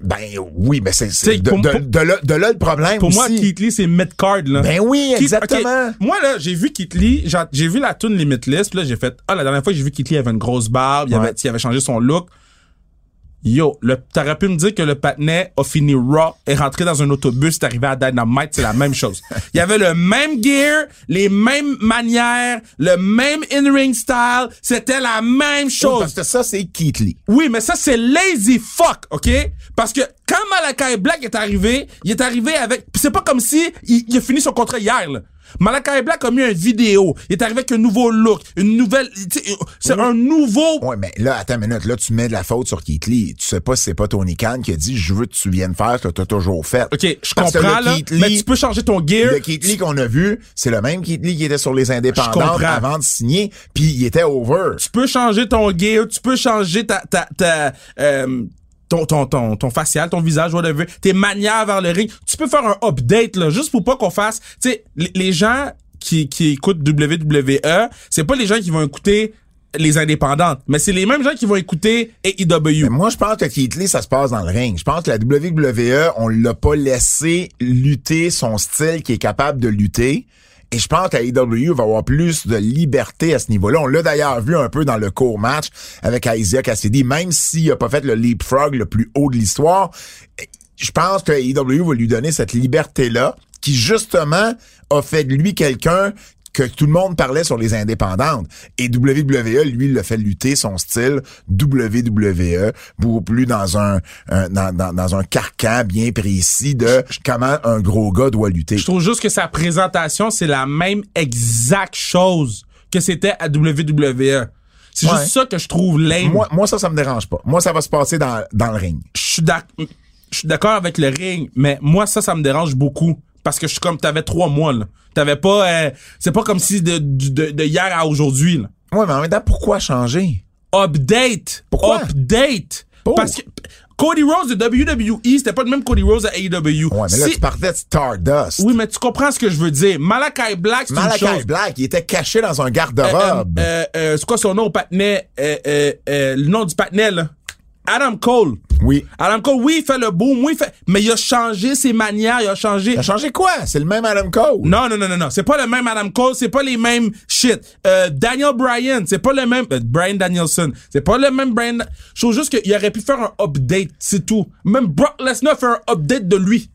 Ben oui, mais c'est de, de, de là, de là le problème Pour moi. Keith Lee, c'est mid-card, là. Ben oui, Keith- exactement. Moi, là, j'ai vu Keith Lee, j'ai- vu la tune Limitless, puis là, j'ai fait, ah, la dernière fois que j'ai vu Keith Lee, il avait une grosse barbe, il, avait, il avait changé son look. Yo, le, t'aurais pu me dire que le patinet a fini raw, est rentré dans un autobus, est arrivé à Dynamite, c'est la même chose. Il y avait le même gear, les mêmes manières, le même in-ring style, c'était la même Oui, chose. parce que ça, c'est Keith Lee. Oui, mais ça, c'est lazy fuck, OK? Parce que quand Malakai Black est arrivé, il est arrivé avec... C'est pas comme si il, il a fini son contrat hier, là. Malakai Black a mis une vidéo. Il est arrivé avec un nouveau look, une nouvelle... C'est un nouveau... Ouais, mais là, attends une minute, là, tu mets de la faute sur Keith Lee. Tu sais pas si c'est pas Tony Khan qui a dit, je veux que tu viennes faire ce que t'as toujours fait. OK, je Parce comprends, là, Keith mais tu peux changer ton gear. Le Keith Lee qu'on a vu, c'est le même Keith Lee qui était sur les indépendants avant de signer, puis il était over. Tu peux changer ton gear, tu peux changer ta... ta, ta euh, ton, ton, ton, ton facial, ton visage, whatever, tes manières vers le ring. Tu peux faire un update, là, juste pour pas qu'on fasse... Tu sais, les, gens qui, qui écoutent WWE, c'est pas les gens qui vont écouter les indépendantes, mais c'est les mêmes gens qui vont écouter AEW. Mais moi, je pense que Keith Lee, ça se passe dans le ring. Je pense que la WWE, on l'a pas laissé lutter son style qui est capable de lutter. Et je pense qu'AEW va avoir plus de liberté à ce niveau-là. On l'a d'ailleurs vu un peu dans le court match avec Isaiah Cassidy, même s'il a pas fait le leapfrog le plus haut de l'histoire. Je pense que AEW va lui donner cette liberté-là, qui justement a fait de lui quelqu'un que tout le monde parlait sur les indépendantes. Et WWE, lui, le fait lutter son style WWE, beaucoup plus dans un, un- dans, dans- dans un carcan bien précis de comment un gros gars doit lutter. Je trouve juste que sa présentation, c'est la même exacte chose que c'était à WWE. C'est Ouais. juste ça que je trouve lame. Moi, moi, ça, ça me dérange pas. Moi, ça va se passer dans, dans le ring. je suis d'ac- je suis d'accord avec le ring, mais moi, ça, ça me dérange beaucoup. Parce que je suis comme, t'avais trois mois, là. T'avais pas, euh, c'est pas comme si de, de, de hier à aujourd'hui, là. Ouais, mais en même temps, pourquoi changer? Update! Pourquoi? Update! Pour? Parce que Cody Rhodes de WWE, c'était pas le même Cody Rhodes à AEW. Ouais, mais là, tu partais de Stardust. Oui, mais tu comprends ce que je veux dire. Malakai Black, c'est une Malachi chose. Black, il était caché dans un Euh, garde-robe. euh, euh, euh, c'est quoi son nom? Au patinet? Euh, euh, euh, le nom du patinet, là? Adam Cole. oui. Adam Cole, oui, il fait le boom, oui, il fait, mais il a changé ses manières, il a changé. Il a changé quoi? C'est le même Adam Cole. Non, non, non, non, non. C'est pas le même Adam Cole, c'est pas les mêmes shit. Euh, Daniel Bryan, c'est pas le même. euh, Brian Danielson, c'est pas le même Brian. Je trouve juste qu'il aurait pu faire un update, c'est tout. Même Brock Lesnar fait un update de lui.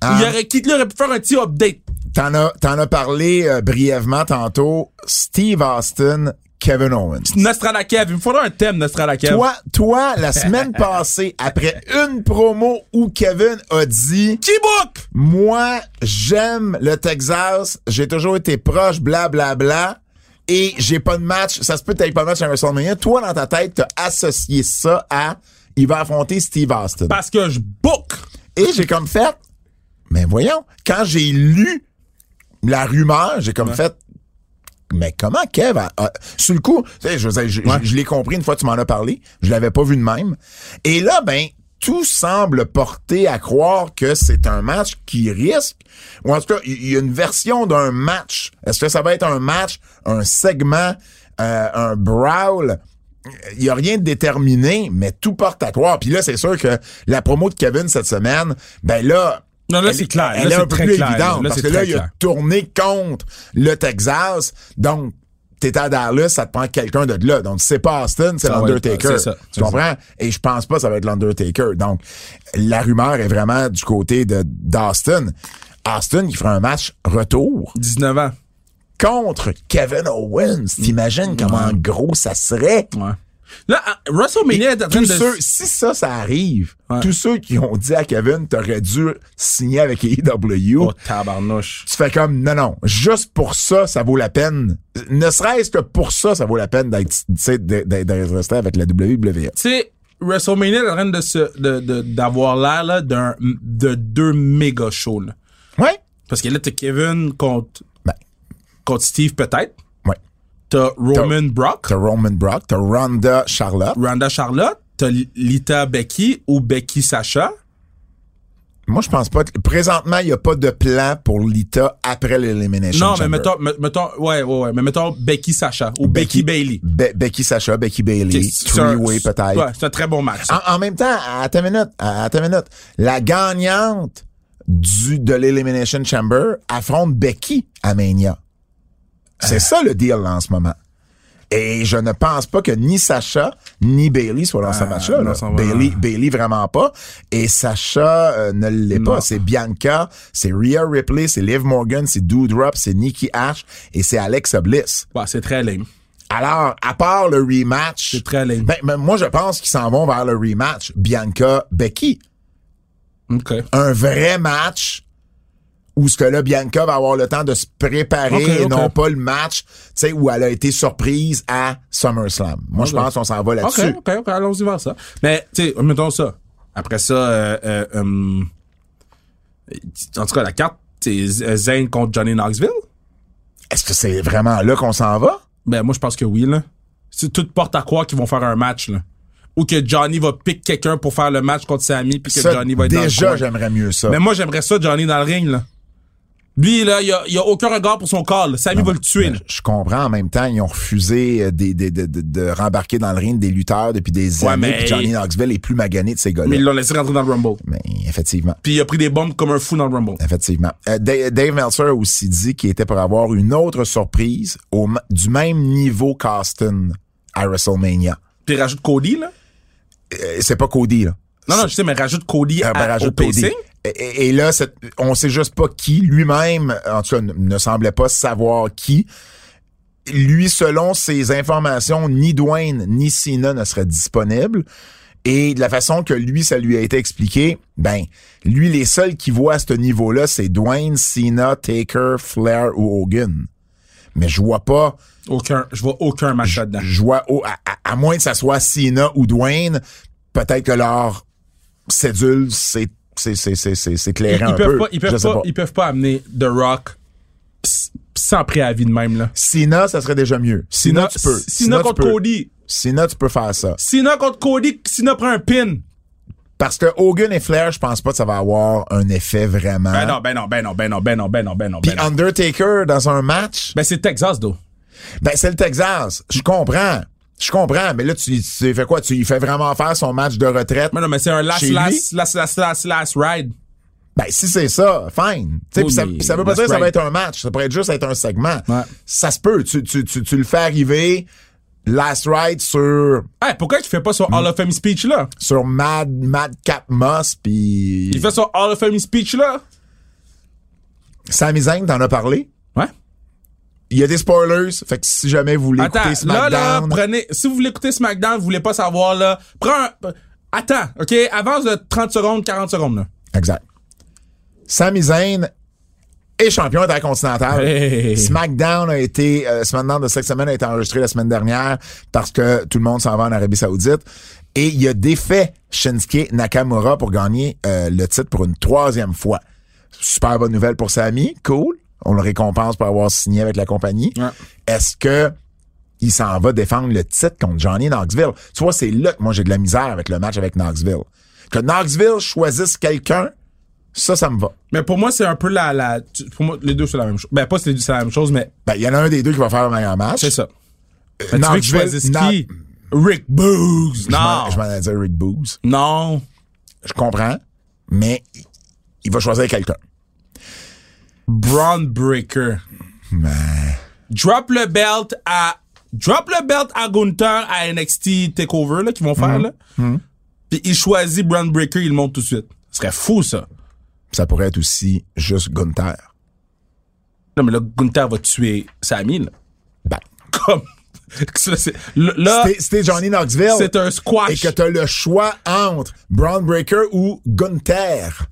Ah. Il aurait, Keith Lee aurait pu faire un petit update. T'en as, t'en as parlé euh, brièvement tantôt. Steve Austin, Kevin Owens. Nostradakev, il me faudra un thème, Nostradakev. Toi, toi, la *laughs* semaine passée, après une promo où Kevin a dit T-Book! Moi, j'aime le Texas, j'ai toujours été proche, bla bla bla, et j'ai pas de match, ça se peut que t'aies pas de match à WrestleMania. Toi, dans ta tête, t'as associé ça à il va affronter Steve Austin. Parce que je book. Et j'ai comme fait, mais voyons, quand j'ai lu la rumeur, j'ai comme fait, mais comment Kev a, a- sur le coup, tu sais, je, je, Ouais. je- je l'ai compris une fois que tu m'en as parlé, je l'avais pas vu de même. Et là, ben, tout semble porter à croire que c'est un match qui risque, ou en tout cas, il y a une version d'un match. Est-ce que ça va être un match, un segment, euh, un brawl? Il y a rien de déterminé, mais tout porte à croire. Puis là, c'est sûr que la promo de Kevin cette semaine, ben là, Non, là, c'est clair. Elle Là, est c'est un peu plus clair. évidente Là, parce c'est que là, il a tourné contre le Texas. Donc, t'es à Dallas, ça te prend quelqu'un de là. Donc, si c'est pas Austin, c'est être- l'Undertaker. c'est ça, Tu comprends? Et je pense pas que ça va être l'Undertaker. Donc, la rumeur est vraiment du côté de d'Austin. Austin, il fera un match retour 19 ans. contre Kevin Owens. T'imagines comment gros ça serait? Ouais. Là, WrestleMania est en train de... ceux, si ça, ça arrive, Ouais. tous ceux qui ont dit à Kevin, t'aurais dû signer avec AEW, Oh, tabarnouche. tu fais comme, non, non, juste pour ça, ça vaut la peine. Ne serait-ce que pour ça, ça vaut la peine d'être, resté avec la WWE. Tu sais, WrestleMania est en train de se, de, de- d'avoir l'air, là, d'un, de deux méga shows, là. Ouais? Parce que là, t'as Kevin contre, Ben, contre Steve, peut-être. T'as Roman Brock, T'as Roman Brock, t'as Ronda Charlotte. Ronda Charlotte, t'as Lita Becky ou Becky Sacha? Moi, je pense pas. Présentement, il n'y a pas de plan pour Lita après l'Elimination Non, mais mettons, me- mettons, ouais, ouais, ouais, mais mettons Becky Sacha ou Becky, Bailey. Be- Becky Sacha, Becky Bailey, Three-Way peut-être. Ouais, c'est un très bon match. en même temps, à ta minute, à ta minute, la gagnante du, de l'Elimination Chamber affronte Becky à Mania. C'est ça le deal là, en ce moment. Et je ne pense pas que ni Sacha ni Bailey soient dans ce match-là. non, là. ça va. Bailey, Bailey vraiment pas. Et Sacha euh, ne l'est pas. C'est Bianca, c'est Rhea Ripley, c'est Liv Morgan, c'est Doudrop, c'est Nikki Ash et c'est Alexa Bliss. Ouais, c'est très lame. Alors, à part le rematch, C'est très lame. ben, ben, moi je pense qu'ils s'en vont vers le rematch Bianca-Becky. OK. Un vrai match où ce que là, Bianca va avoir le temps de se préparer et non pas le match, tu sais, où elle a été surprise à SummerSlam. Moi, je pense qu'on s'en va là-dessus. OK, OK, allons-y voir ça. Mais, tu sais, mettons ça. Après ça, euh, euh, hum, en tout cas, la carte, c'est Z- Zayn contre Johnny Knoxville. Est-ce que c'est vraiment là qu'on s'en va? Ben, moi, je pense que oui, là. C'est toute porte à croire qu'ils vont faire un match, là. Ou que Johnny va pick quelqu'un pour faire le match contre Sammy, puis que Ça, Johnny va être dans le déjà, j'aimerais mieux ça. Mais moi, j'aimerais ça, Johnny, dans le ring, là. Lui, là, il y y a aucun regard pour son là. Sammy va le tuer, là. Je comprends. En même temps, ils ont refusé euh, des, des- de, de, de rembarquer dans le ring des lutteurs depuis des Ouais, années. mais- puis Johnny Knoxville est plus magané de ces gars-là. Mais ils l'ont laissé rentrer dans le Rumble. Mais effectivement. Puis il a pris des bombes comme un fou dans le Rumble. Effectivement. Euh, Da- Dave Meltzer a aussi dit qu'il était pour avoir une autre surprise au, du même niveau qu'Austin à WrestleMania. Puis il rajoute Cody, là. Euh, c'est pas Cody, là. Non, non, je sais, mais rajoute Cody Euh, à, ben, rajoute au Cody. Et, là, on sait juste pas qui. Lui-même, en tout cas, ne, ne semblait pas savoir qui. Lui, selon ses informations, ni Dwayne ni Cena ne seraient disponibles. Et de la façon que lui, ça lui a été expliqué, ben, lui, les seuls qui voient à ce niveau-là, c'est Dwayne, Cena, Taker, Flair ou Hogan. Mais je vois pas, Aucun, je vois aucun match là-dedans. je vois, à- à moins que ça soit Cena ou Dwayne, peut-être que leur cédule, c'est, c'est, ils un peuvent peu. pas, ils peuvent pas, ils peuvent pas amener The Rock sans préavis de même, là. Cena, ça serait déjà mieux. Cena, tu peux. Tu contre peux. Cody. Cena, tu peux faire ça. Cena contre Cody, Cena prend un pin. Parce que Hogan et Flair, je pense pas que ça va avoir un effet vraiment. Ben non, ben non, ben non, ben non, ben non, ben non, ben non, Puis ben non. Undertaker dans un match, Ben c'est Texas, though. ben c'est le Texas. Je comprends. Je comprends, mais là, tu, tu fais quoi? Tu lui fais vraiment faire son match de retraite? Mais non, mais c'est un last, last, last, last, last, last ride. Ben, si c'est ça, fine. Oui, puis ça, ça veut pas dire que ça va être un match. Ça pourrait être juste être un segment. Ouais. Ça se peut. Tu, tu, tu, tu le fais arriver last ride sur, Hey, pourquoi tu fais pas son Hall of Fame speech, là? sur Mad, Madcap Moss puis Il fait son Hall of Fame speech, là? Sami Zayn, t'en as parlé? Il y a des spoilers, fait que si jamais vous voulez Attends, écouter là, là, SmackDown, prenez, si vous voulez écouter SmackDown, vous voulez pas savoir, là, prends un, attends, ok, avance de 30 secondes, 40 secondes, là. exact. Sami Zayn est champion intercontinental. Hey. SmackDown a été, euh, SmackDown de cette semaine a été enregistré la semaine dernière parce que tout le monde s'en va en Arabie Saoudite. Et il a défait Shinsuke Nakamura pour gagner euh, le titre pour une troisième fois. Super bonne nouvelle pour Sami, cool. On le récompense pour avoir signé avec la compagnie. Ouais. Est-ce que il s'en va défendre le titre contre Johnny Knoxville? Tu vois, c'est là que moi j'ai de la misère avec le match avec Knoxville. Que Knoxville choisisse quelqu'un, ça, ça me va. Mais pour moi, c'est un peu la, la, tu- pour moi, les deux, c'est la même chose. Ben, pas c'est deux, c'est la même chose, mais Ben, il y en a un des deux qui va faire le meilleur match. c'est ça. Euh, tu veux que Knoxville, Na- qui? Rick Boogs. Non. Je m'en allais dire Rick Booz. Non. Je comprends, mais il va choisir quelqu'un. Braun Breaker. Drop le belt à drop le belt à Gunther à NXT Takeover là qu'ils vont faire là. Puis il choisit Brand Breaker, il le monte tout de suite. Ce serait fou ça. Ça pourrait être aussi juste Gunther. Non mais là Gunther va tuer Sami là. Ben, Comme *laughs* là c'était- Johnny Knoxville. c'est un squash. Et que t'as le choix entre Braun Breaker ou Gunther.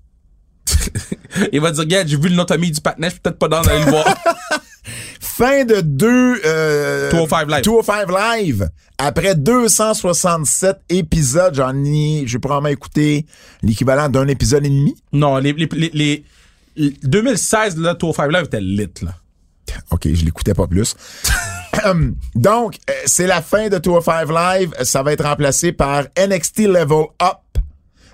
*laughs* Il va dire, gars, j'ai vu l'anatomie du patinet, je suis peut-être pas dans d'aller le voir. *laughs* Fin de deux... Euh, 205 Live. 205 Live. Après 267 épisodes, j'en ai... J'ai probablement écouté l'équivalent d'un épisode et demi. non, les, les, les, les- les 2016, là, Tour 5 Live était lit, là. OK, je l'écoutais pas plus. *laughs* Donc, euh, c'est la fin de Tour 5 Live. Ça va être remplacé par NXT Level Up.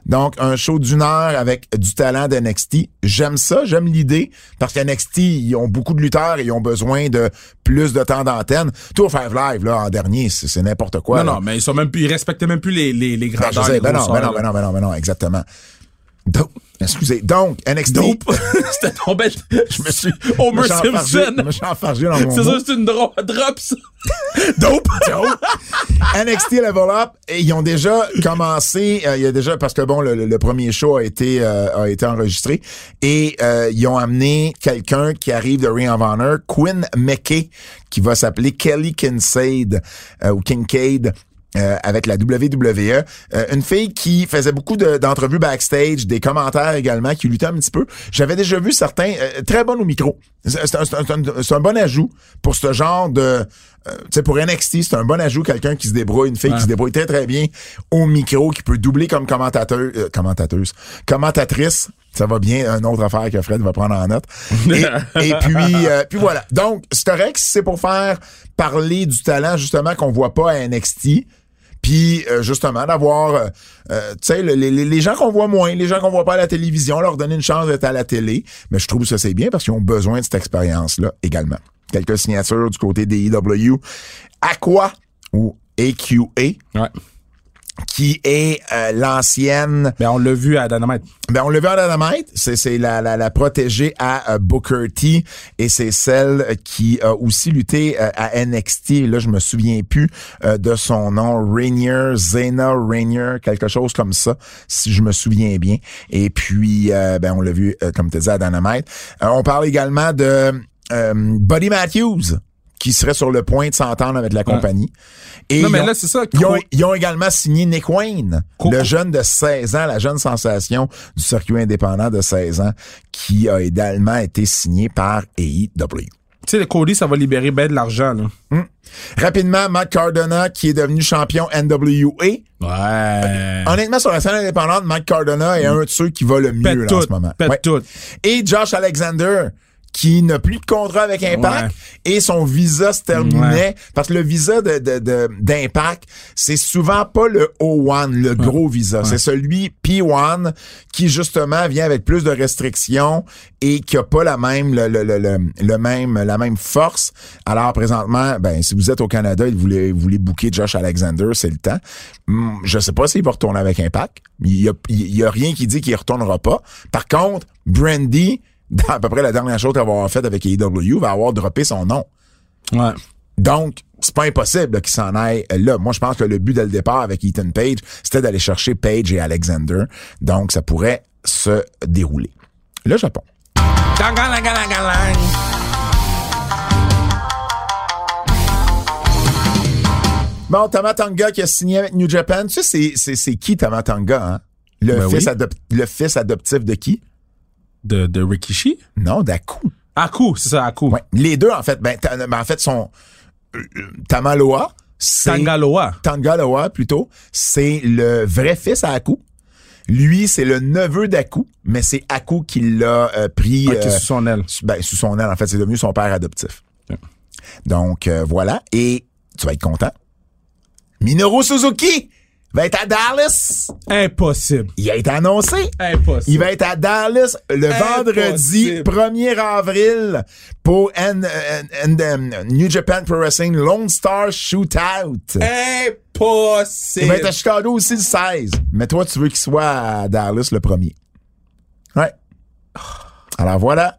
Donc, un show d'une heure avec du talent de NXT. J'aime ça, j'aime l'idée, parce que NXT, ils ont beaucoup de lutteurs et ils ont besoin de plus de temps d'antenne. Tour 5 Live, là, en dernier, c'est n'importe quoi. non, là. non, mais ils sont même plus, ils respectaient même plus les, les, les Ben, les ben non, ben grosseurs, non, ben là. non, ben non, ben non, exactement. Donc, excusez. Donc, NXT. Dope. *laughs* C'était tombé. Je me suis. Homer Simpson. Je me suis enfargé dans mon C'est ça, c'est une drop, ça. *laughs* Dope. NXT Level Up, et ils ont déjà commencé, euh, il y a déjà parce que bon, le, le- le premier show a été euh, a été enregistré et euh, ils ont amené quelqu'un qui arrive de Ring of Honor, Quinn McKay, qui va s'appeler Kelly Kincaid euh, ou Kincaid. Euh, avec la WWE, Euh, une fille qui faisait beaucoup de- d'entrevues backstage, des commentaires également, qui luttait un petit peu. J'avais déjà vu certains euh, très bonnes au micro. C'est un, un- un bon ajout pour ce genre de, euh, tu sais, pour NXT, c'est un bon ajout, quelqu'un qui se débrouille, une fille qui se débrouille très très bien au micro, qui peut doubler comme commentateur, euh, commentateuse, commentatrice. Ça va bien, une autre affaire que Fred va prendre en note. *laughs* Et, et puis, euh, puis voilà. Donc, c'est correct si c'est pour faire parler du talent justement qu'on voit pas à NXT. Puis euh, justement d'avoir, euh, euh, tu sais, le- les, les- gens qu'on voit moins, les gens qu'on voit pas à la télévision, leur donner une chance d'être à la télé. Mais je trouve que ça c'est bien parce qu'ils ont besoin de cette expérience-là également. Quelques signatures du côté des IW. Aqua ou AQA, Ouais. Qui est euh, l'ancienne Ben, on l'a vu à Dynamite. ben, on l'a vu en Dynamite, c'est c'est la, la, la protégée à euh, Booker T et c'est celle qui a aussi lutté euh, à NXT. Là, je me souviens plus euh, de son nom, Rainier, Zena Rainier, quelque chose comme ça, si je me souviens bien. Et puis, euh, ben, on l'a vu, euh, comme tu disais, à Dynamite. Euh, on parle également de euh, Buddy Matthews qui serait sur le point de s'entendre avec la compagnie. Et Non, mais ils ont- là, c'est ça. ils ont, Cole- ils ont également signé Nick Wayne, le jeune de 16 ans, la jeune sensation du circuit indépendant de 16 ans, qui a également été signé par AEW. Tu sais, le Cody, ça va libérer ben de l'argent, là. Rapidement, Matt Cardona, qui est devenu champion NWA. Ouais. Honnêtement, sur la scène indépendante, Matt Cardona est un de ceux qui va le mieux là, en ce moment. Pète Ouais. tout. Et Josh Alexander, qui n'a plus de contrat avec Impact et son visa se terminait parce que le visa de, de, de- d'Impact, c'est souvent pas le O1, le gros visa. C'est celui P1 qui justement vient avec plus de restrictions et qui a pas la même le, le, le, le- le même la même force. Alors présentement, ben si vous êtes au Canada et vous voulez vous voulez booker Josh Alexander, c'est le temps. Hum, Je sais pas s'il va retourner avec Impact. Il y a, il y a rien qui dit qu'il retournera pas. Par contre, Brandy dans *laughs* à peu près la dernière chose qu'elle va avoir faite avec AEW, va avoir droppé son nom. Ouais. Donc, c'est pas impossible qu'il s'en aille là. Moi, je pense que le but dès le départ avec Ethan Page, c'était d'aller chercher Page et Alexander. Donc, ça pourrait se dérouler. Le Japon. Bon, Tamatanga qui a signé avec New Japan. Tu sais, c'est, qui Tamatanga, hein? Le, Ben fils oui. adop- le fils adoptif de qui? De, de Rikishi? Non, d'Aku. Aku, c'est ça, Aku. Ouais. Les deux, en fait, ben, ben, en fait, sont euh, Tamaloa. c'est- Tangaloa. Tangaloa, plutôt, c'est le vrai fils à Aku. Lui, c'est le neveu d'Aku, mais c'est Aku qui l'a euh, pris euh, sous son aile. sous- ben, sous son aile. En fait, c'est devenu son père adoptif. Donc, euh, voilà. Et tu vas être content. Minoru Suzuki va être à Dallas. Impossible. Il a été annoncé. Impossible. Il va être à Dallas le vendredi Impossible. 1er avril pour N- N- N- New Japan Pro Wrestling Lone Star Shootout. Impossible. Il va être à Chicago aussi le 16. Mais toi, tu veux qu'il soit à Dallas le premier. Ouais. Alors voilà.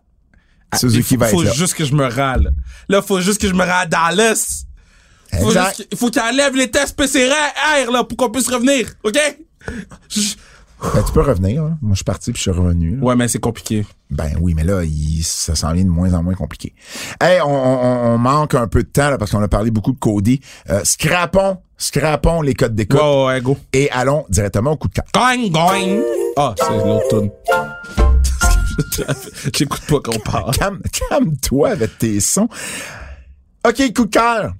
Suzuki il va faut, être faut là. juste que je me rends, là. Là, faut juste que je me rende à Dallas. Exact. que- Il faut qu'il enlève les tests PCR, là, pour qu'on puisse revenir, OK? Ben, tu peux revenir. hein. Moi, je suis parti puis je suis revenu. là. Ouais, mais c'est compliqué. Ben oui, mais là, il- ça s'en vient de moins en moins compliqué. Hey, on, on- on manque un peu de temps là, parce qu'on a parlé beaucoup de Cody. Euh, scrapons, scrapons les codes d'écoute Ouais, ouais, go. et allons directement au coup de cœur. Going, going. Ah, c'est l'autre tune. *laughs* J'écoute pas qu'on parle. Calme, calme-toi avec tes sons. OK, coup de cœur.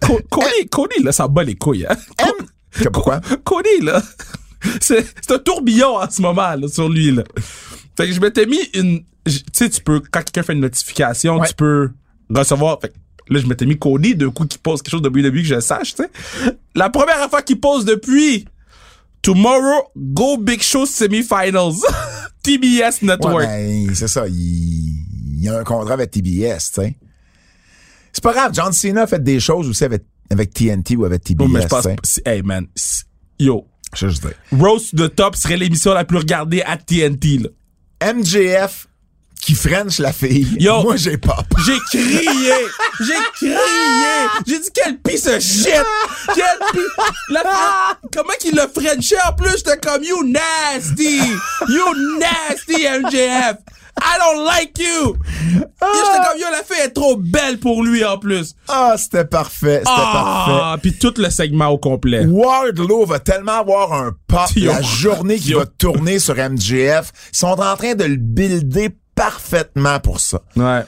Co- Cody, Cody, là, ça bat les couilles, hein? M. Que- Pourquoi? Cody, là, *laughs* c'est un tourbillon en ce moment, là, sur lui, là. Fait que je m'étais mis une... Tu sais, tu peux... Quand quelqu'un fait une notification, Ouais. tu peux recevoir... Fait que là, je m'étais mis Cody, d'un coup, qui pose quelque chose de WWE que je sache, tu sais. La première fois qu'il pose depuis... Tomorrow, Go Big Show Semifinals. *laughs* TBS Network. Ouais, ben, c'est ça. Il, il y a un contrat avec TBS, tu sais. C'est pas grave. John Cena a fait des choses aussi avec, avec TNT ou avec TBS, Bon, mais je pense... c'est- Hey, man. Yo. Je juste. Roast the Top serait l'émission la plus regardée à TNT, là. MJF qui French la fille. Yo. Moi, j'ai pas. J'ai crié! J'ai crié! J'ai dit quel piece of shit! Quel pi- la- Comment qu'il l'a Frenché en plus? J'étais comme you nasty! You nasty MJF! I don't like you! Et J'étais comme yo, la fille est trop belle pour lui en plus! Ah, c'était parfait. C'était parfait. Ah! Puis tout le segment au complet. Wardlow va tellement avoir un pop Yo. la journée qu'il Yo. va tourner sur MJF. Ils sont en train de le builder parfaitement pour ça. Ouais.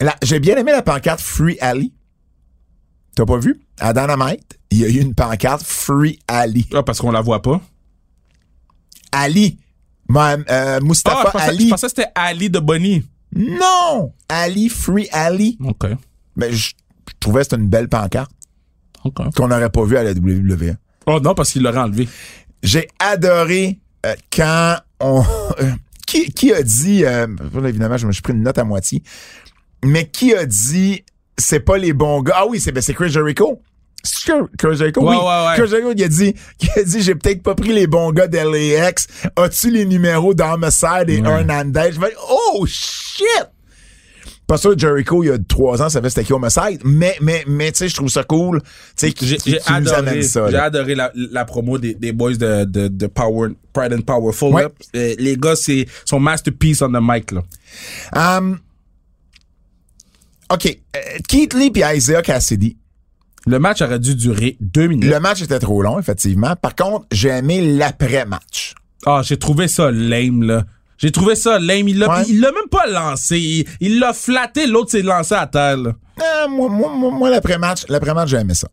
Là, J'ai bien aimé la pancarte Free Ali. T'as pas vu? À Dynamite, il y a eu une pancarte Free Ali. Ah, parce qu'on la voit pas. Ali. Ma- euh, Ah, Mustafa je pensais, Ali. je pensais que c'était Ali de Bonnie. Non! Ali, Free Ali. OK. Mais je, je trouvais que c'était une belle pancarte OK. qu'on n'aurait pas vue à la WWE. Oh non, parce qu'il l'aurait enlevé. J'ai adoré euh, quand on... euh, qui, qui a dit... euh, évidemment, je me suis pris une note à moitié. Mais qui a dit c'est pas les bons gars? Ah oui, c'est ben, c'est Chris Jericho. Jericho, Ouais, oui. ouais, il a dit, il a dit j'ai peut-être pas pris les bons gars d'LAX. As-tu les numéros d'Homicide et Hernandez? Je vais oh shit! Pas sûr, Jericho, il y a trois ans, ça fait c'était qui Homicide. Mais, mais, mais, tu sais, je trouve ça cool. Tu sais, J'ai adoré, amène ça. j'ai adoré la, la promo des, des boys de, de, de Power, Pride and Powerful. Ouais. Euh, Les gars, c'est son masterpiece on the mic. Là. Um, OK. euh, Keith Lee et Isaiah Cassidy. Le match aurait dû durer deux minutes. Le match était trop long, effectivement. Par contre, j'ai aimé l'après-match. Ah, j'ai trouvé ça lame, là. J'ai trouvé ça lame. Il l'a Ouais. il l'a même pas lancé. Il- l'a flatté, l'autre s'est lancé à terre. là. Euh, moi, moi, moi, moi, l'après-match, l'après-match, j'ai aimé ça.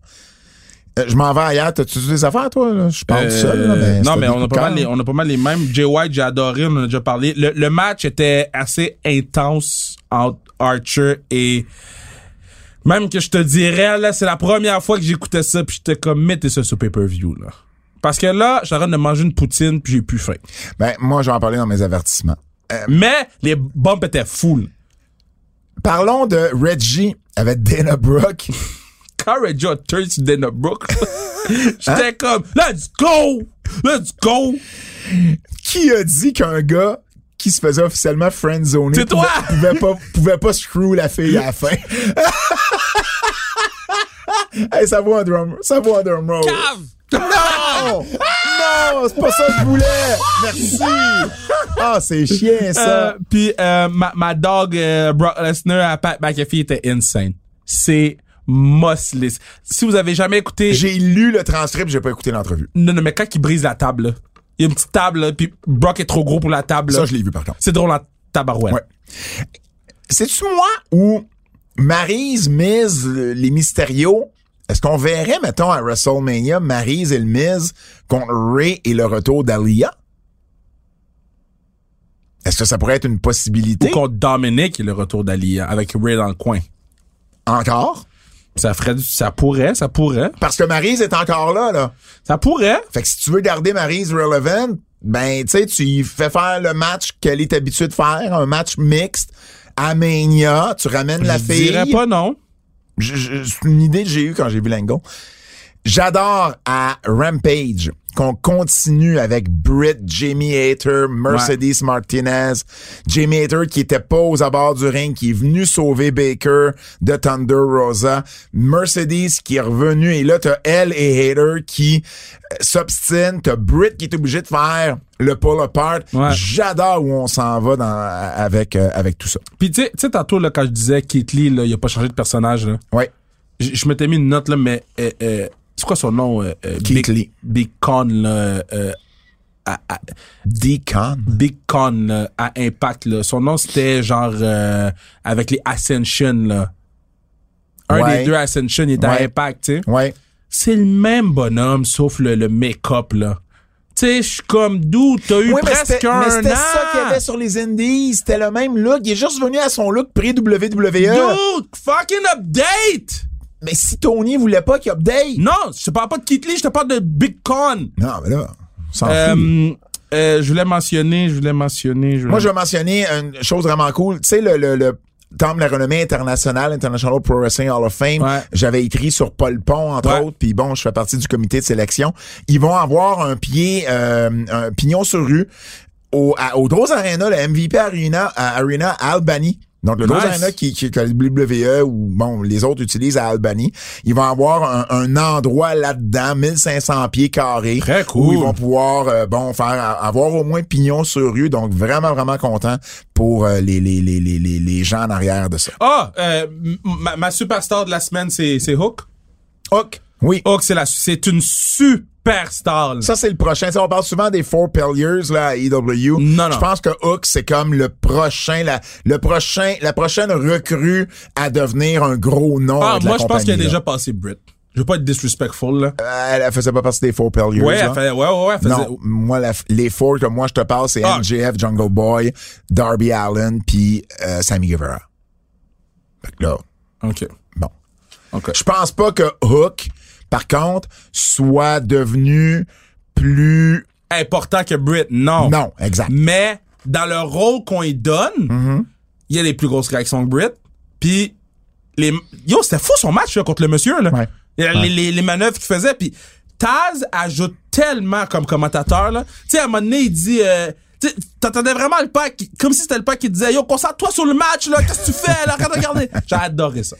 Euh, je m'en vais ailleurs. T'as-tu des affaires, toi? Là? Je parle Euh, seul. Là, mais non, mais on a, pas mal les, on a pas mal les mêmes. Jay White, j'ai adoré, on en a déjà parlé. Le, le match était assez intense entre Archer et... Même que je te dirais, là, c'est la première fois que j'écoutais ça, puis j'étais comme, mettez ça sur pay-per-view, là. Parce que là, j'arrête de manger une poutine, puis j'ai plus faim. Ben, moi, je vais en parler dans mes avertissements. Mais les bumps étaient full. Parlons de Reggie avec Dana Brooke. *laughs* Quand Reggie a turn sur Dana Brooke, *laughs* Hein? j'étais comme, let's go! Let's go! qui a dit qu'un gars qui se faisait officiellement friendzoner C'est toi! pouvait, pouvait pas pouvait pas screw la fille à la fin. *laughs* hey, ça vaut un drum, ça vaut un drum roll. Non! Non, c'est pas ça que je voulais. Merci. Ah, c'est chiant ça. Euh, Puis euh, ma, ma dog euh, Brock Lesnar à Pat McAfee était insane. C'est muscless. Si vous avez jamais écouté... J'ai lu le transcript, j'ai pas écouté l'entrevue. Non, non, mais quand il brise la table, là, il y a une petite table, puis Brock est trop gros pour la table. Ça, je l'ai vu par contre. C'est drôle en tabarouette. Ouais. C'est-tu moi ou Maryse, Miz, le- les Mysterio, est-ce qu'on verrait, mettons, à WrestleMania, Maryse et le Miz contre Ray et le retour d'Alia? Est-ce que ça pourrait être une Ou possibilité? contre Dominic et le retour d'Ali avec Ray dans le coin. Encore? Ça ferait du- ça pourrait, ça pourrait. Parce que Maryse est encore là, là. Ça pourrait. Fait que si tu veux garder Maryse relevant, ben, tu sais, tu y fais faire le match qu'elle est habituée de faire, un match mixte, à Mania, tu ramènes la Je fille. dirais pas non. Je- je- C'est une idée que j'ai eue quand j'ai vu l'angle. J'adore à Rampage qu'on continue avec Britt, Jamie Hater, Mercedes Martinez, Jamie Hater qui était pas aux abords du ring, qui est venu sauver Baker de Thunder Rosa, Mercedes qui est revenu et là t'as elle et Hater qui euh, s'obstinent, t'as Britt qui est obligé de faire le pull apart. Ouais. J'adore où on s'en va dans, avec euh, avec tout ça. Puis tu sais- tantôt, là, quand je disais Keith Lee, là, il a pas changé de personnage, là. Ouais. Je je m'étais mis une note, là, mais, euh, euh, c'est quoi son nom? euh, euh, Big, Lee. Big Con, là, euh, à- à- Deacon. Big Con, là, à Impact, là. Son nom, c'était genre, euh, avec les Ascension, là. Un Ouais. des deux Ascension, il était à. Impact, tu sais. Ouais. C'est le même bonhomme, sauf le, le make-up, là. Tu sais, je suis comme, d'où t'as eu Oui, presque un mais c'était an? ça qu'il y avait sur les Indies. C'était le même look. Il est juste venu à son look pré-WWE. Dude, fucking update! Mais si Tony voulait pas qu'il update. Non, je te parle pas de Keith Lee, je te parle de Big Con. Non, mais là, s'en. Euh, euh, je voulais mentionner, je voulais mentionner. Je voulais... Moi, je vais mentionner une chose vraiment cool. Tu sais, le, le, le temple de la renommée internationale, International Pro Wrestling Hall of Fame, Ouais. j'avais écrit sur Paul Pont, entre Ouais. autres, puis bon, je fais partie du comité de sélection. Ils vont avoir un pied, euh, un pignon sur rue au, à, au Droz Arena, le MVP Arena, à Arena Albany. Donc, le Nice. Qui, qui, que le WWE ou, bon, les autres utilisent à Albany. Ils vont avoir un, un endroit là-dedans, 1500 pieds carrés. Très Où cool. ils vont pouvoir, euh, bon, faire, avoir au moins pignon sur rue. Donc, vraiment, vraiment content pour euh, les, les, les, les, les, les gens en arrière de ça. Ah, euh, ma, ma superstar de la semaine, c'est, c'est Hook. Hook. Oui. Hook, c'est la, c'est une superstar. là. Ça, c'est le prochain. Tu sais, on parle souvent des Four Pillars, là, à EW. Non, non. Je pense que Hook, c'est comme le prochain, la, le prochain, la prochaine recrue à devenir un gros nom. Ah, de la moi, je pense qu'elle a déjà passé Brit. Je veux pas être disrespectful, là. Euh, Elle, elle faisait pas partie des Four Pillars. Ouais, elle fait, ouais, ouais, ouais, elle faisait. Non, moi, la- les four que moi je te parle, c'est Ah. MJF, Jungle Boy, Darby Allen, puis euh, Sammy Guevara. Fait que là, OK. bon. OK. Je pense pas que Hook, par contre, soit devenu plus... Important que Brit, non. Non, exact. Mais, dans le rôle qu'on lui donne, il y a les plus grosses réactions que Brit. Puis, les, yo, c'était fou son match, là, contre le monsieur, là. Ouais. Les, les manœuvres qu'il faisait. Puis, Taz ajoute tellement comme commentateur, là. Tu sais, à un moment donné, il dit, euh, tu sais, t'entendais vraiment le pack, comme si c'était le pack qui disait, yo, concentre-toi sur le match, là. Qu'est-ce que tu fais, là? Arrête de regarder. J'ai adoré ça.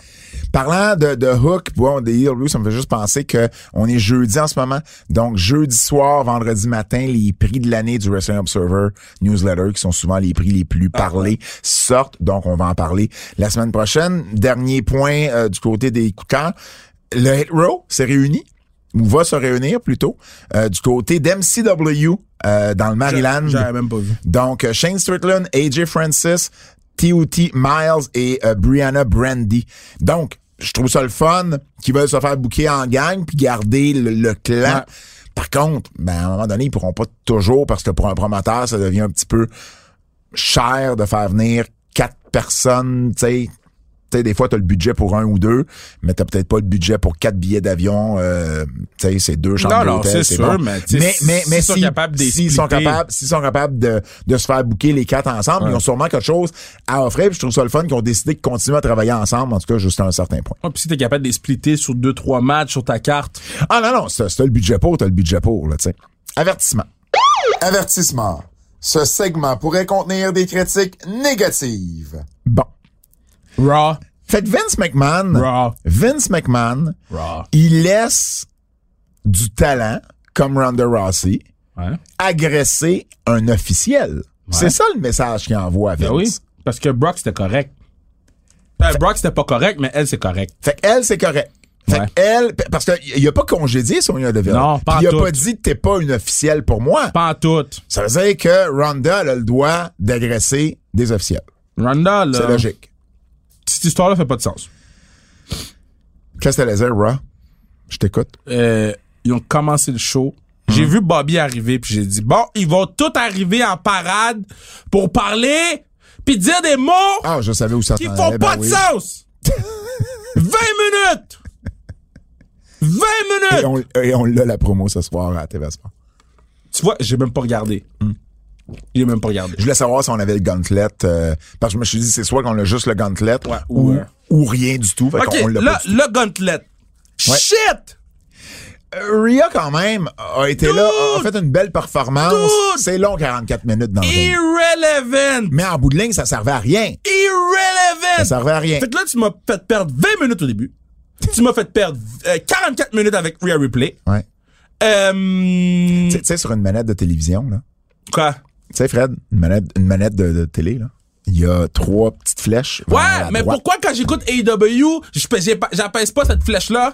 Parlant de, de Hook, bon, des Blues, ça me fait juste penser que on est jeudi en ce moment. Donc, jeudi soir, vendredi matin, les prix de l'année du Wrestling Observer Newsletter, qui sont souvent les prix les plus parlés, sortent. Donc, on va en parler la semaine prochaine. Dernier point euh, du côté des coups de cœur. Le Hit Row s'est réuni ou va se réunir plutôt euh, du côté d'MCW euh, dans le Maryland. J'avais même pas vu. Donc, Shane Strickland, AJ Francis, T.O.T. Miles et euh, Brianna Brandy. Donc, je trouve ça le fun qu'ils veulent se faire bouquer en gang puis garder le, le clan. Ouais. Par contre, ben, à un moment donné, ils pourront pas toujours parce que pour un promoteur, ça devient un petit peu cher de faire venir quatre personnes, tu sais. Tu sais, des fois, tu as le budget pour un ou deux, mais t'as peut-être pas le budget pour quatre billets d'avion. Euh, tu sais, c'est deux chambres Non, non, d'hôtel, c'est sûr, bon. mais mais, mais, mais s'ils sont si- capables s'ils sont capables, s'ils sont capables de, de se faire bouquer les quatre ensemble, Ouais. ils ont sûrement quelque chose à offrir. Puis je trouve ça le fun qu'ils ont décidé de continuer à travailler ensemble, en tout cas jusqu'à un certain point. Ah, puis si t'es capable de les splitter sur deux, trois matchs sur ta carte. Ah non, non, c'est c'est le budget pour, t'as le budget pour, là, tu sais. Avertissement. Avertissement. Ce segment pourrait contenir des critiques négatives. Bon. Raw. Fait que Vince McMahon, Raw. Vince McMahon, Raw. il laisse du talent, comme Ronda Rousey, Ouais. agresser un officiel. C'est ça le message qu'il envoie à Vince. Ben oui. Parce que Brock, c'était correct. Euh, Brock, c'était pas correct, mais elle, c'est correct. Fait qu'elle, c'est correct. Fait Ouais. qu'elle, parce qu'il a pas congédié Sonia Deville. Non, pas il a pas dit t'es pas une officielle pour moi. Pas en tout. Ça veut dire que Ronda elle a le droit d'agresser des officiels. Ronda, là. C'est logique. Cette histoire-là fait pas de sens. Qu'est-ce que t'allais Raw? Je t'écoute. Euh, ils ont commencé le show. J'ai vu Bobby arriver, puis j'ai dit, bon, ils vont tous arriver en parade pour parler, puis dire des mots Ah, je savais où ça qui font allait, pas ben de oui. sens. *laughs* 20 minutes! 20 Et minutes! on, et on l'a la promo ce soir à TV Sport. Tu vois, j'ai même pas regardé. J'ai même pas regardé. Je voulais savoir si on avait le gauntlet, euh, parce que je me suis dit, c'est soit qu'on a juste le gauntlet Ouais, ou, euh, ou rien du tout. Fait pas du le gauntlet. Shit! Euh, Rhea, quand même, a été là, a fait une belle performance. C'est long, 44 minutes dans le ring. Irrelevant! Mais en bout de ligne, ça servait à rien. Irrelevant! Ça servait à rien. Fait que là, tu m'as fait perdre 20 minutes au début. *laughs* tu m'as fait perdre euh, 44 minutes avec Rhea Replay. Ouais. Euh, sais- tu sais, sur une manette de télévision, là. quoi? Tu sais, Fred, une manette, une manette de, de télé, là. Il y a trois petites flèches. Ouais, mais droite. pourquoi quand j'écoute AEW, je pèse- j'ai pas- cette flèche-là?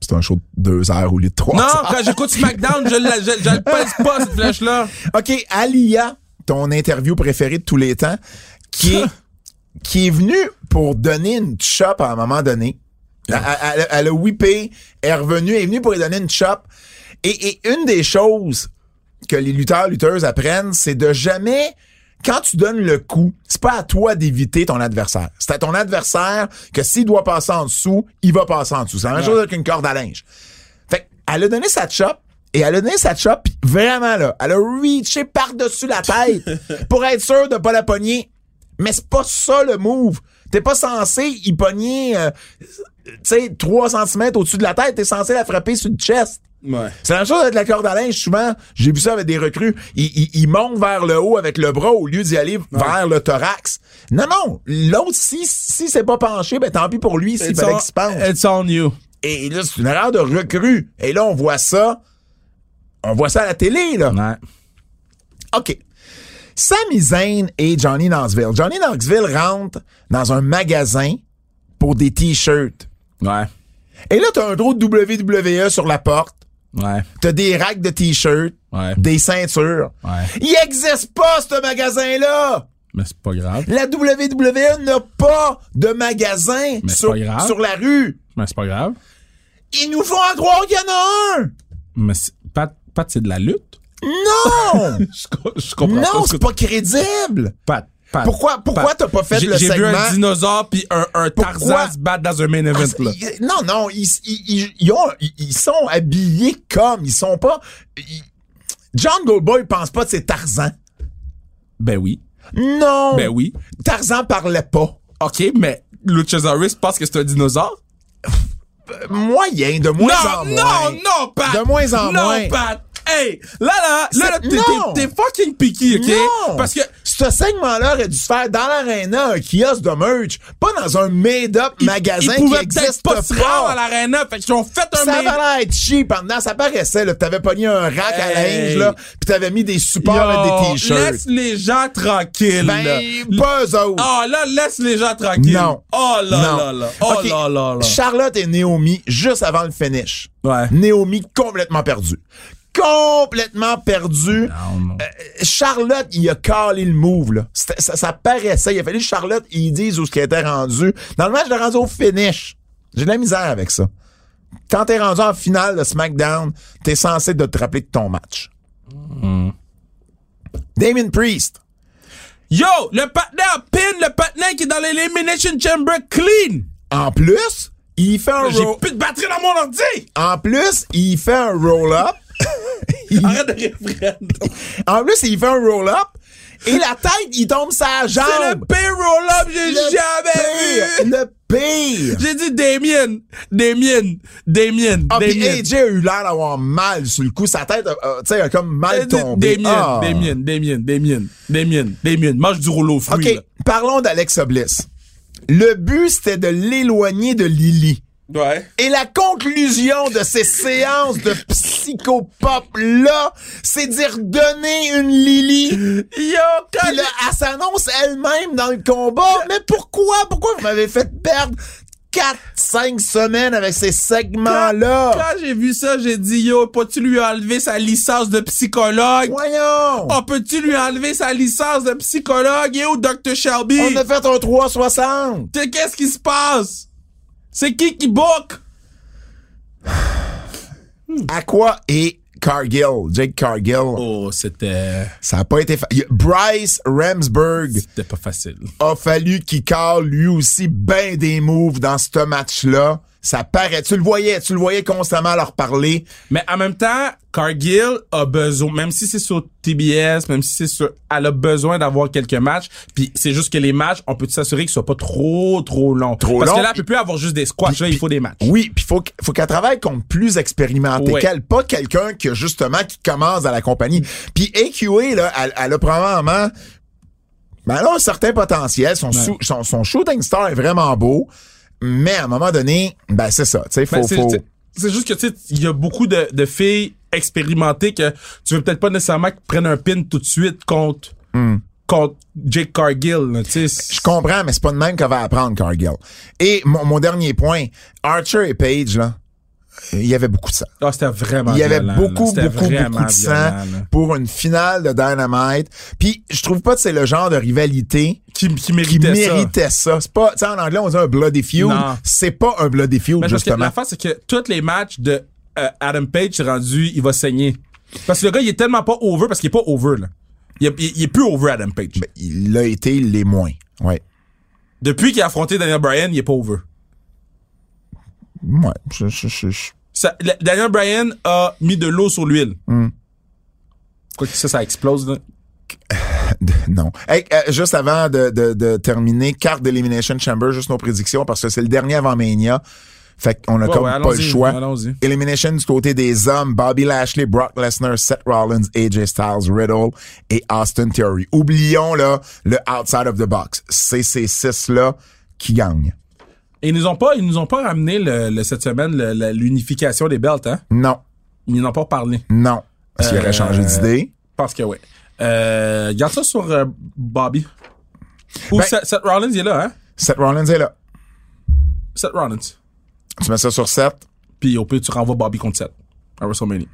C'est un show de deux heures ou de trois Non, heures. quand j'écoute SmackDown, je la pèse pas, cette flèche-là. *laughs* OK, Alia, ton interview préférée de tous les temps, qui est, *laughs* qui est venue pour donner une chop à un moment donné. Elle, elle- elle a whippé, elle est revenue, elle est venue pour lui donner une chop. Et, et une des choses que les lutteurs, lutteuses apprennent, c'est de jamais, quand tu donnes le coup, c'est pas à toi d'éviter ton adversaire. C'est à ton adversaire que s'il doit passer en dessous, il va passer en dessous. C'est la même chose avec une corde à linge. Fait elle a donné sa chop et elle a donné sa chop pis vraiment là, elle a reaché par-dessus la tête *laughs* pour être sûr de pas la pogner. Mais c'est pas ça le move. T'es pas censé y pogner euh, tu sais 3 cm au-dessus de la tête, t'es censé la frapper sur le chest. Ouais. C'est la même chose avec la corde à linge, souvent. J'ai vu ça avec des recrues. Ils, ils, ils montent vers le haut avec le bras au lieu d'y aller vers le thorax. Non, non. L'autre, si, si c'est pas penché, ben tant pis pour lui s'il fallait qu'il se penche. It's on you. Et là, c'est une erreur de recrue. Et là, on voit ça. On voit ça à la télé, là. Ouais. OK. Sami Zayn et Johnny Knoxville. Johnny Knoxville rentre dans un magasin pour des t-shirts. Ouais. Et là, t'as un drôle de WWE sur la porte. Ouais. T'as des racks de t-shirts. Ouais. Des ceintures. Ouais. Il existe pas, ce magasin-là! Mais c'est pas grave. La WWE n'a pas de magasin Mais sur, pas grave. sur la rue. Mais c'est pas grave. Ils nous font à croire qu'il y en a un! Mais c'est- Pat, Pat, c'est de la lutte? Non! *laughs* Je, co- je comprends non, pas ce c'est pas crédible! Pat, Pat. Pourquoi, pourquoi t'as pas fait J'ai- le J'ai vu segment? un dinosaure puis un, un Tarzan se battre dans un main event, là? non, non, ils, ils, ils- ils ont, ils, ils sont habillés comme, ils sont pas... John Goldboy pense pas que c'est Tarzan. Ben oui. Non! Ben oui. Tarzan parlait pas. OK, mais Luchasaurus pense que c'est un dinosaure? Moyen, de moins non, en moins. non, non, Pat! De moins en non, moins. Pat! Hey! Là, là, là, là, t'es- fucking picky, OK? Non! Parce que ce segment-là aurait dû se faire dans l'aréna, un kiosque de merch, pas dans un made-up ils- magasin ils qui existe pas se rendre à pas. l'arena. Fait qu'ils ont fait un Ça l'air être cheap en dedans. Ça paraissait, là. T'avais pogné un rack à linge, là, pis t'avais mis des supports Yo, des t-shirts. Laisse les gens tranquilles. là. Ben, pas autres. Oh là, laisse les gens tranquilles. Non. Oh là Non. là là. Oh Ok. là là là. Charlotte et Naomi, juste avant le finish. Ouais. Naomi complètement perdue. Complètement. Non, non. Euh, Charlotte, il a calé le move, là. Ça, ça paraissait. Il a fallu que Charlotte, ils disent où ce qui était rendu. Dans le match, il est rendu au finish. J'ai de la misère avec ça. Quand t'es rendu en finale de SmackDown, t'es censé de te rappeler de ton match. Hmm. Damien Priest. Yo, le partenaire pin, le partenaire qui est dans l'Elimination Chamber clean. En plus, il fait un J'ai roll- plus de batterie dans mon ordi. En plus, il fait un roll-up. Il- Arrête de. En plus, il fait un roll-up. Et la tête, il tombe sa jambe. C'est le pire roll-up que j'ai jamais vu. pire, Le pire. J'ai dit Damien, Damien, Damien, Ah, Damien. AJ a eu l'air d'avoir mal sur le coup. Sa tête, euh, tu sais, a comme mal tombé. Damien, Ah. Damien, Damien, Damien, Damien, Damien. Mange du rouleau aux fruits. OK, là. parlons d'Alexa Bliss. Le but, c'était de l'éloigner de Lily. Ouais. Et la conclusion de ces séances de psychopop-là, c'est d'y redonner une Lily. Yo, quand Puis là, elle s'annonce elle-même dans le combat. Mais pourquoi? Pourquoi vous m'avez fait perdre 4-5 semaines avec ces segments-là? Quand j'ai vu ça, j'ai dit, yo, peux-tu lui enlever sa licence de psychologue? Voyons! Oh, peux-tu lui enlever sa licence de psychologue? Où Dr. Shelby? On a fait un 360. T'sais, Qu'est-ce qui se passe? C'est qui qui book? *sighs* Aqua et Cargill, Jake Cargill, Oh, c'était... ça a pas été fa- y a- Bryce Ramsberg C'était pas facile. a fallu qu'il cale lui aussi ben des moves dans ce match-là. Ça paraît. Tu le voyais, tu le voyais constamment leur parler. Mais en même temps, Cargill a besoin, même si c'est sur TBS, même si c'est sur, elle a besoin d'avoir quelques matchs. Puis c'est juste que les matchs, on peut s'assurer qu'ils soient pas trop, trop longs. Trop Parce que là, elle peut plus avoir juste des squats. Là, il faut des matchs. Oui, puis faut faut qu'elle travaille contre plus expérimenté Ouais. qu'elle, pas quelqu'un qui justement qui commence à la compagnie. Puis AQA là, elle, elle a probablement ben elle a un certain potentiel, son, sou- son son shooting star est vraiment beau, mais à un moment donné, ben c'est ça, tu sais, faut Ben, c'est, faut c'est- juste que tu sais, il y a beaucoup de, de filles expérimentées que tu veux peut-être pas nécessairement qu'elles prennent un pin tout de suite contre contre Jake Cargill. là, tu sais. Hmm. je comprends, mais c'est pas de même qu'elle va apprendre Cargill. Et mon, mon dernier point, Archer et Page là, il y avait beaucoup de ça. Ah, c'était vraiment Il y avait violent, beaucoup, beaucoup, beaucoup de sang violent, pour une finale de Dynamite. Puis je trouve pas que c'est le genre de rivalité Qui, qui qui méritait ça. C'est pas, tu sais, en anglais, on dit un bloody feud. C'est pas un bloody feud, Mais justement. l'affaire, c'est que tous les matchs de euh, Adam Page, rendu, il va saigner. Parce que le gars, il est tellement pas over parce qu'il est pas over, là. Il est, il est plus over, Adam Page. Ben, il l'a été les moins. Ouais. Depuis qu'il a affronté Daniel Bryan, il est pas over. Ouais. Je, je, je, je- Ça- Daniel Bryan a mis de l'eau sur l'huile. Hmm. Quoi que ça, ça explose, là? *sighs* non. Hey, euh, juste avant de, de, de terminer, carte d'Elimination Chamber, juste nos prédictions, parce que c'est le dernier avant Mania. Fait qu'on a Ouais, comme ouais, pas le choix. allons-y. Elimination du côté des hommes, Bobby Lashley, Brock Lesnar, Seth Rollins, AJ Styles, Riddle et Austin Theory. Oublions là le outside of the box. C'est ces six-là qui gagnent. Et ils nous ont pas, ils nous ont pas ramené le, le- cette semaine l'unification des belts, hein? Non, Ils n'en ont pas parlé. non. Parce qu'il Euh, aurait changé d'idée. Parce que ouais. Euh, garde ça sur euh, Bobby. Ou Ben- Seth, Seth Rollins, il est là, hein? Seth Rollins est là. Seth Rollins. Tu mets ça sur 7. Puis au pire, tu renvoies Bobby contre Seth à WrestleMania.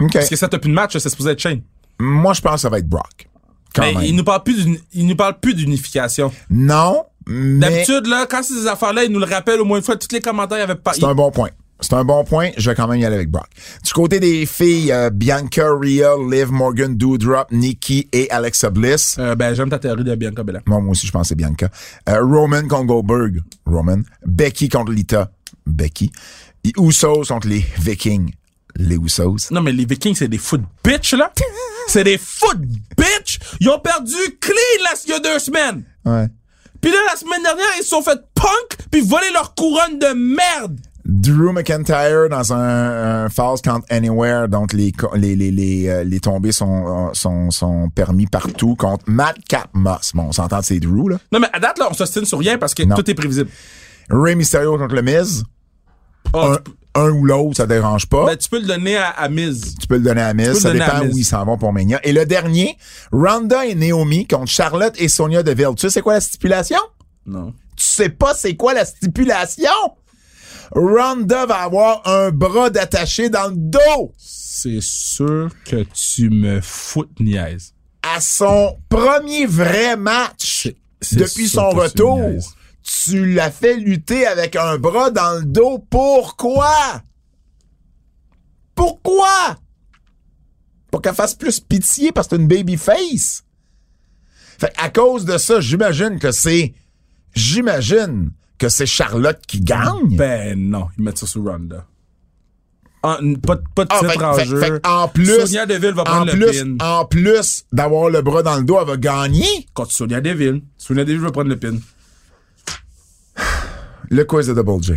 OK. Parce que Seth a plus de match, c'est supposé être Shane. Moi, je pense que ça va être Brock. Quand Mais même. il nous parle plus d'une- il nous parle plus d'unification. Non, mais D'habitude, là, quand c'est ces affaires-là, il nous le rappelle au moins une fois. Tous les commentaires, il y avait pas. c'est un bon point. C'est un bon point. Je vais quand même y aller avec Brock. Du côté des filles, euh, Bianca, Rhea, Liv, Morgan, Doudrop, Nikki et Alexa Bliss. Euh, ben, j'aime ta théorie de Bianca Belair. Moi, moi aussi, je c'est Bianca. Euh, Roman contre Goldberg. Roman. Becky contre Lita. Becky. Et Usos contre les Vikings. Les Usos. Non, mais les Vikings, c'est des foot bitch, là. *laughs* c'est des foot bitch. Ils ont perdu clean, là, il y a deux semaines. Ouais. Puis là, la semaine dernière, ils se sont fait punk puis voler leur couronne de merde. Drew McIntyre dans un, un Falls Count Anywhere, donc les, les, les, les, euh, les tombées sont, euh, sont, sont permis partout contre Madcap Moss. Bon, on s'entend c'est Drew, là. Non, mais à date, là, on s'ostine sur rien parce que Non. tout est prévisible. Ray Mysterio contre le Miz. Oh, Un, tu, un ou l'autre, ça dérange pas. ben, tu peux le donner à, à Miz. tu peux le donner à Miz. Ça dépend où ils s'en vont pour Mania. Et le dernier, Ronda et Naomi contre Charlotte et Sonia Deville. Tu sais c'est quoi la stipulation? Non. Tu sais pas c'est quoi la stipulation? Ronda va avoir un bras d'attaché dans le dos C'est sûr que tu me fous niaise. à son premier vrai match depuis son retour. Tu l'as fait lutter avec un bras dans le dos. Pourquoi? Pourquoi? Pour qu'elle fasse plus pitié parce que c'est une baby face. Fait à cause de ça, j'imagine que c'est. J'imagine que c'est Charlotte qui gagne. Ben non, ils mettent ça sur Ronda. En- pas, de- pas de Ah, titre fait- en fait- jeu. fait en plus, Sonia Deville va en prendre le plus, pin. en plus d'avoir le bras dans le dos, elle va gagner? Contre Sonia Deville. Sonia Deville va prendre le pin. Le quiz de Double J.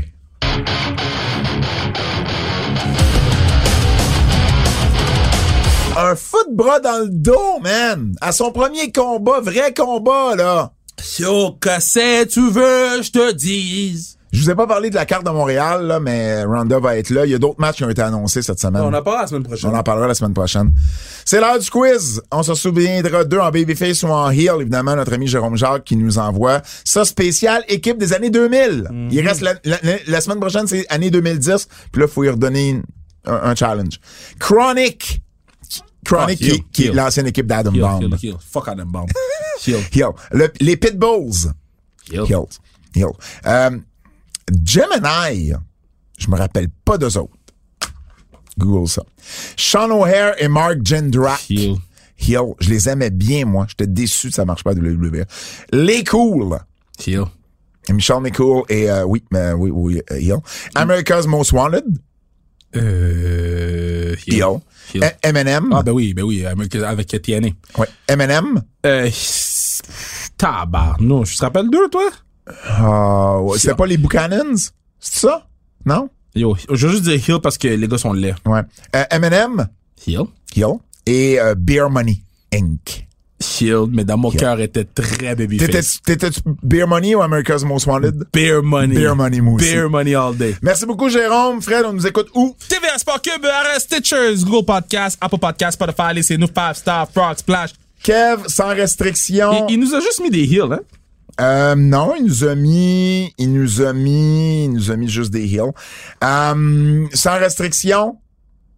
Un foot bras dans le dos, man. À son premier combat, vrai combat, là. Yo, que tu veux, je te dise. Je vous ai pas parlé de la carte de Montréal, là, mais Ronda va être là. Il y a d'autres matchs qui ont été annoncés cette semaine. On en parlera la semaine prochaine. On en parlera la semaine prochaine. C'est l'heure du quiz. On se souviendra d'eux en Babyface ou en Heel. Évidemment, notre ami Jérôme Jacques qui nous envoie ça spécial équipe des années 2000. Mhm. Il reste la, la- semaine prochaine, c'est année 2010. Puis là, il faut y redonner une- un, un challenge. Chronic. Chronic, Ah, qui, Heel, qui est Heel. l'ancienne équipe d'Adam Bomb. heel. Fuck Adam Bomb. *laughs* Le- les Pitbulls. Heel. Euh, Gemini, je me rappelle pas d'eux autres. Google ça. Sean O'Hare et Mark Jindrak. Heel. Heel. Je les aimais bien, moi. J'étais déçu que ça marche pas de WWE. Les Cool. Heel. Michelle Nicole et euh, oui, mais oui, oui, euh, Hill. America's Most Wanted, Euh, Hill. Hill. Hill. Eminem, Ah, ben oui, ben oui, avec, TNA. ouais. Eminem. Euh, tabarnouche. Tu te rappelles d'eux, toi? Ah, ouais, c'est pas les Buchanans, c'est ça? Non? Yo, je veux juste dire Hill parce que les gars sont laids. Ouais. Euh, Eminem, Hill? Hill et euh, Beer Money Inc. Hill, mais dans mon cœur était très babyface. t'étais Beer Money ou America's Most Wanted? Beer money. Beer Money, moi aussi. Beer money all day. Merci beaucoup Jérôme, Fred, on nous écoute où? TVA Sport Cube, RS Stitchers, Google Podcast, Apple Podcast, Spotify, laissez-nous 5 stars, Frog Splash. Kev sans restriction. Il, il nous a juste mis des heels, hein? Euh, non, il nous a mis, il nous a mis, il nous a mis juste des heels. Euh, sans restriction.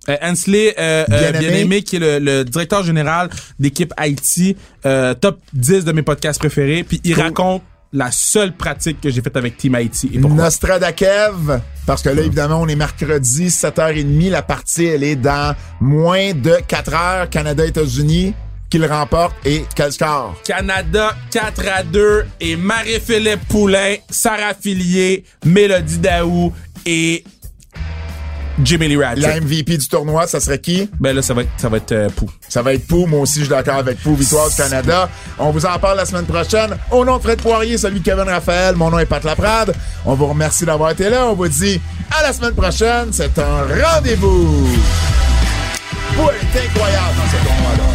Euh, Hensley, euh, euh, Bien-Aimé. Bien-Aimé, qui est le, le directeur général d'équipe Haïti, euh, top 10 de mes podcasts préférés, puis il Cool. raconte la seule pratique que j'ai faite avec Team Haïti. Et? Nostradakev, parce que là, évidemment, on est mercredi, 7h30. La partie, elle est dans moins de 4 heures. Canada-États-Unis, qui le remporte et quel score? Canada 4 à 2 et Marie-Philippe Poulain, Sarah Fillier, Mélodie Daou et Jimmy Lee Ratchet. La MVP du tournoi, ça serait qui? Ben là, ça va être, ça va être euh, Pou. Ça va être Pou. Moi aussi, je suis d'accord avec Pou. Victoire du Canada. On vous en parle la semaine prochaine. Au nom de Fred Poirier, celui de Kevin Raphaël, mon nom est Pat Laprade. On vous remercie d'avoir été là. On vous dit à la semaine prochaine. C'est un rendez-vous. Pou est incroyable dans ce tournoi-là.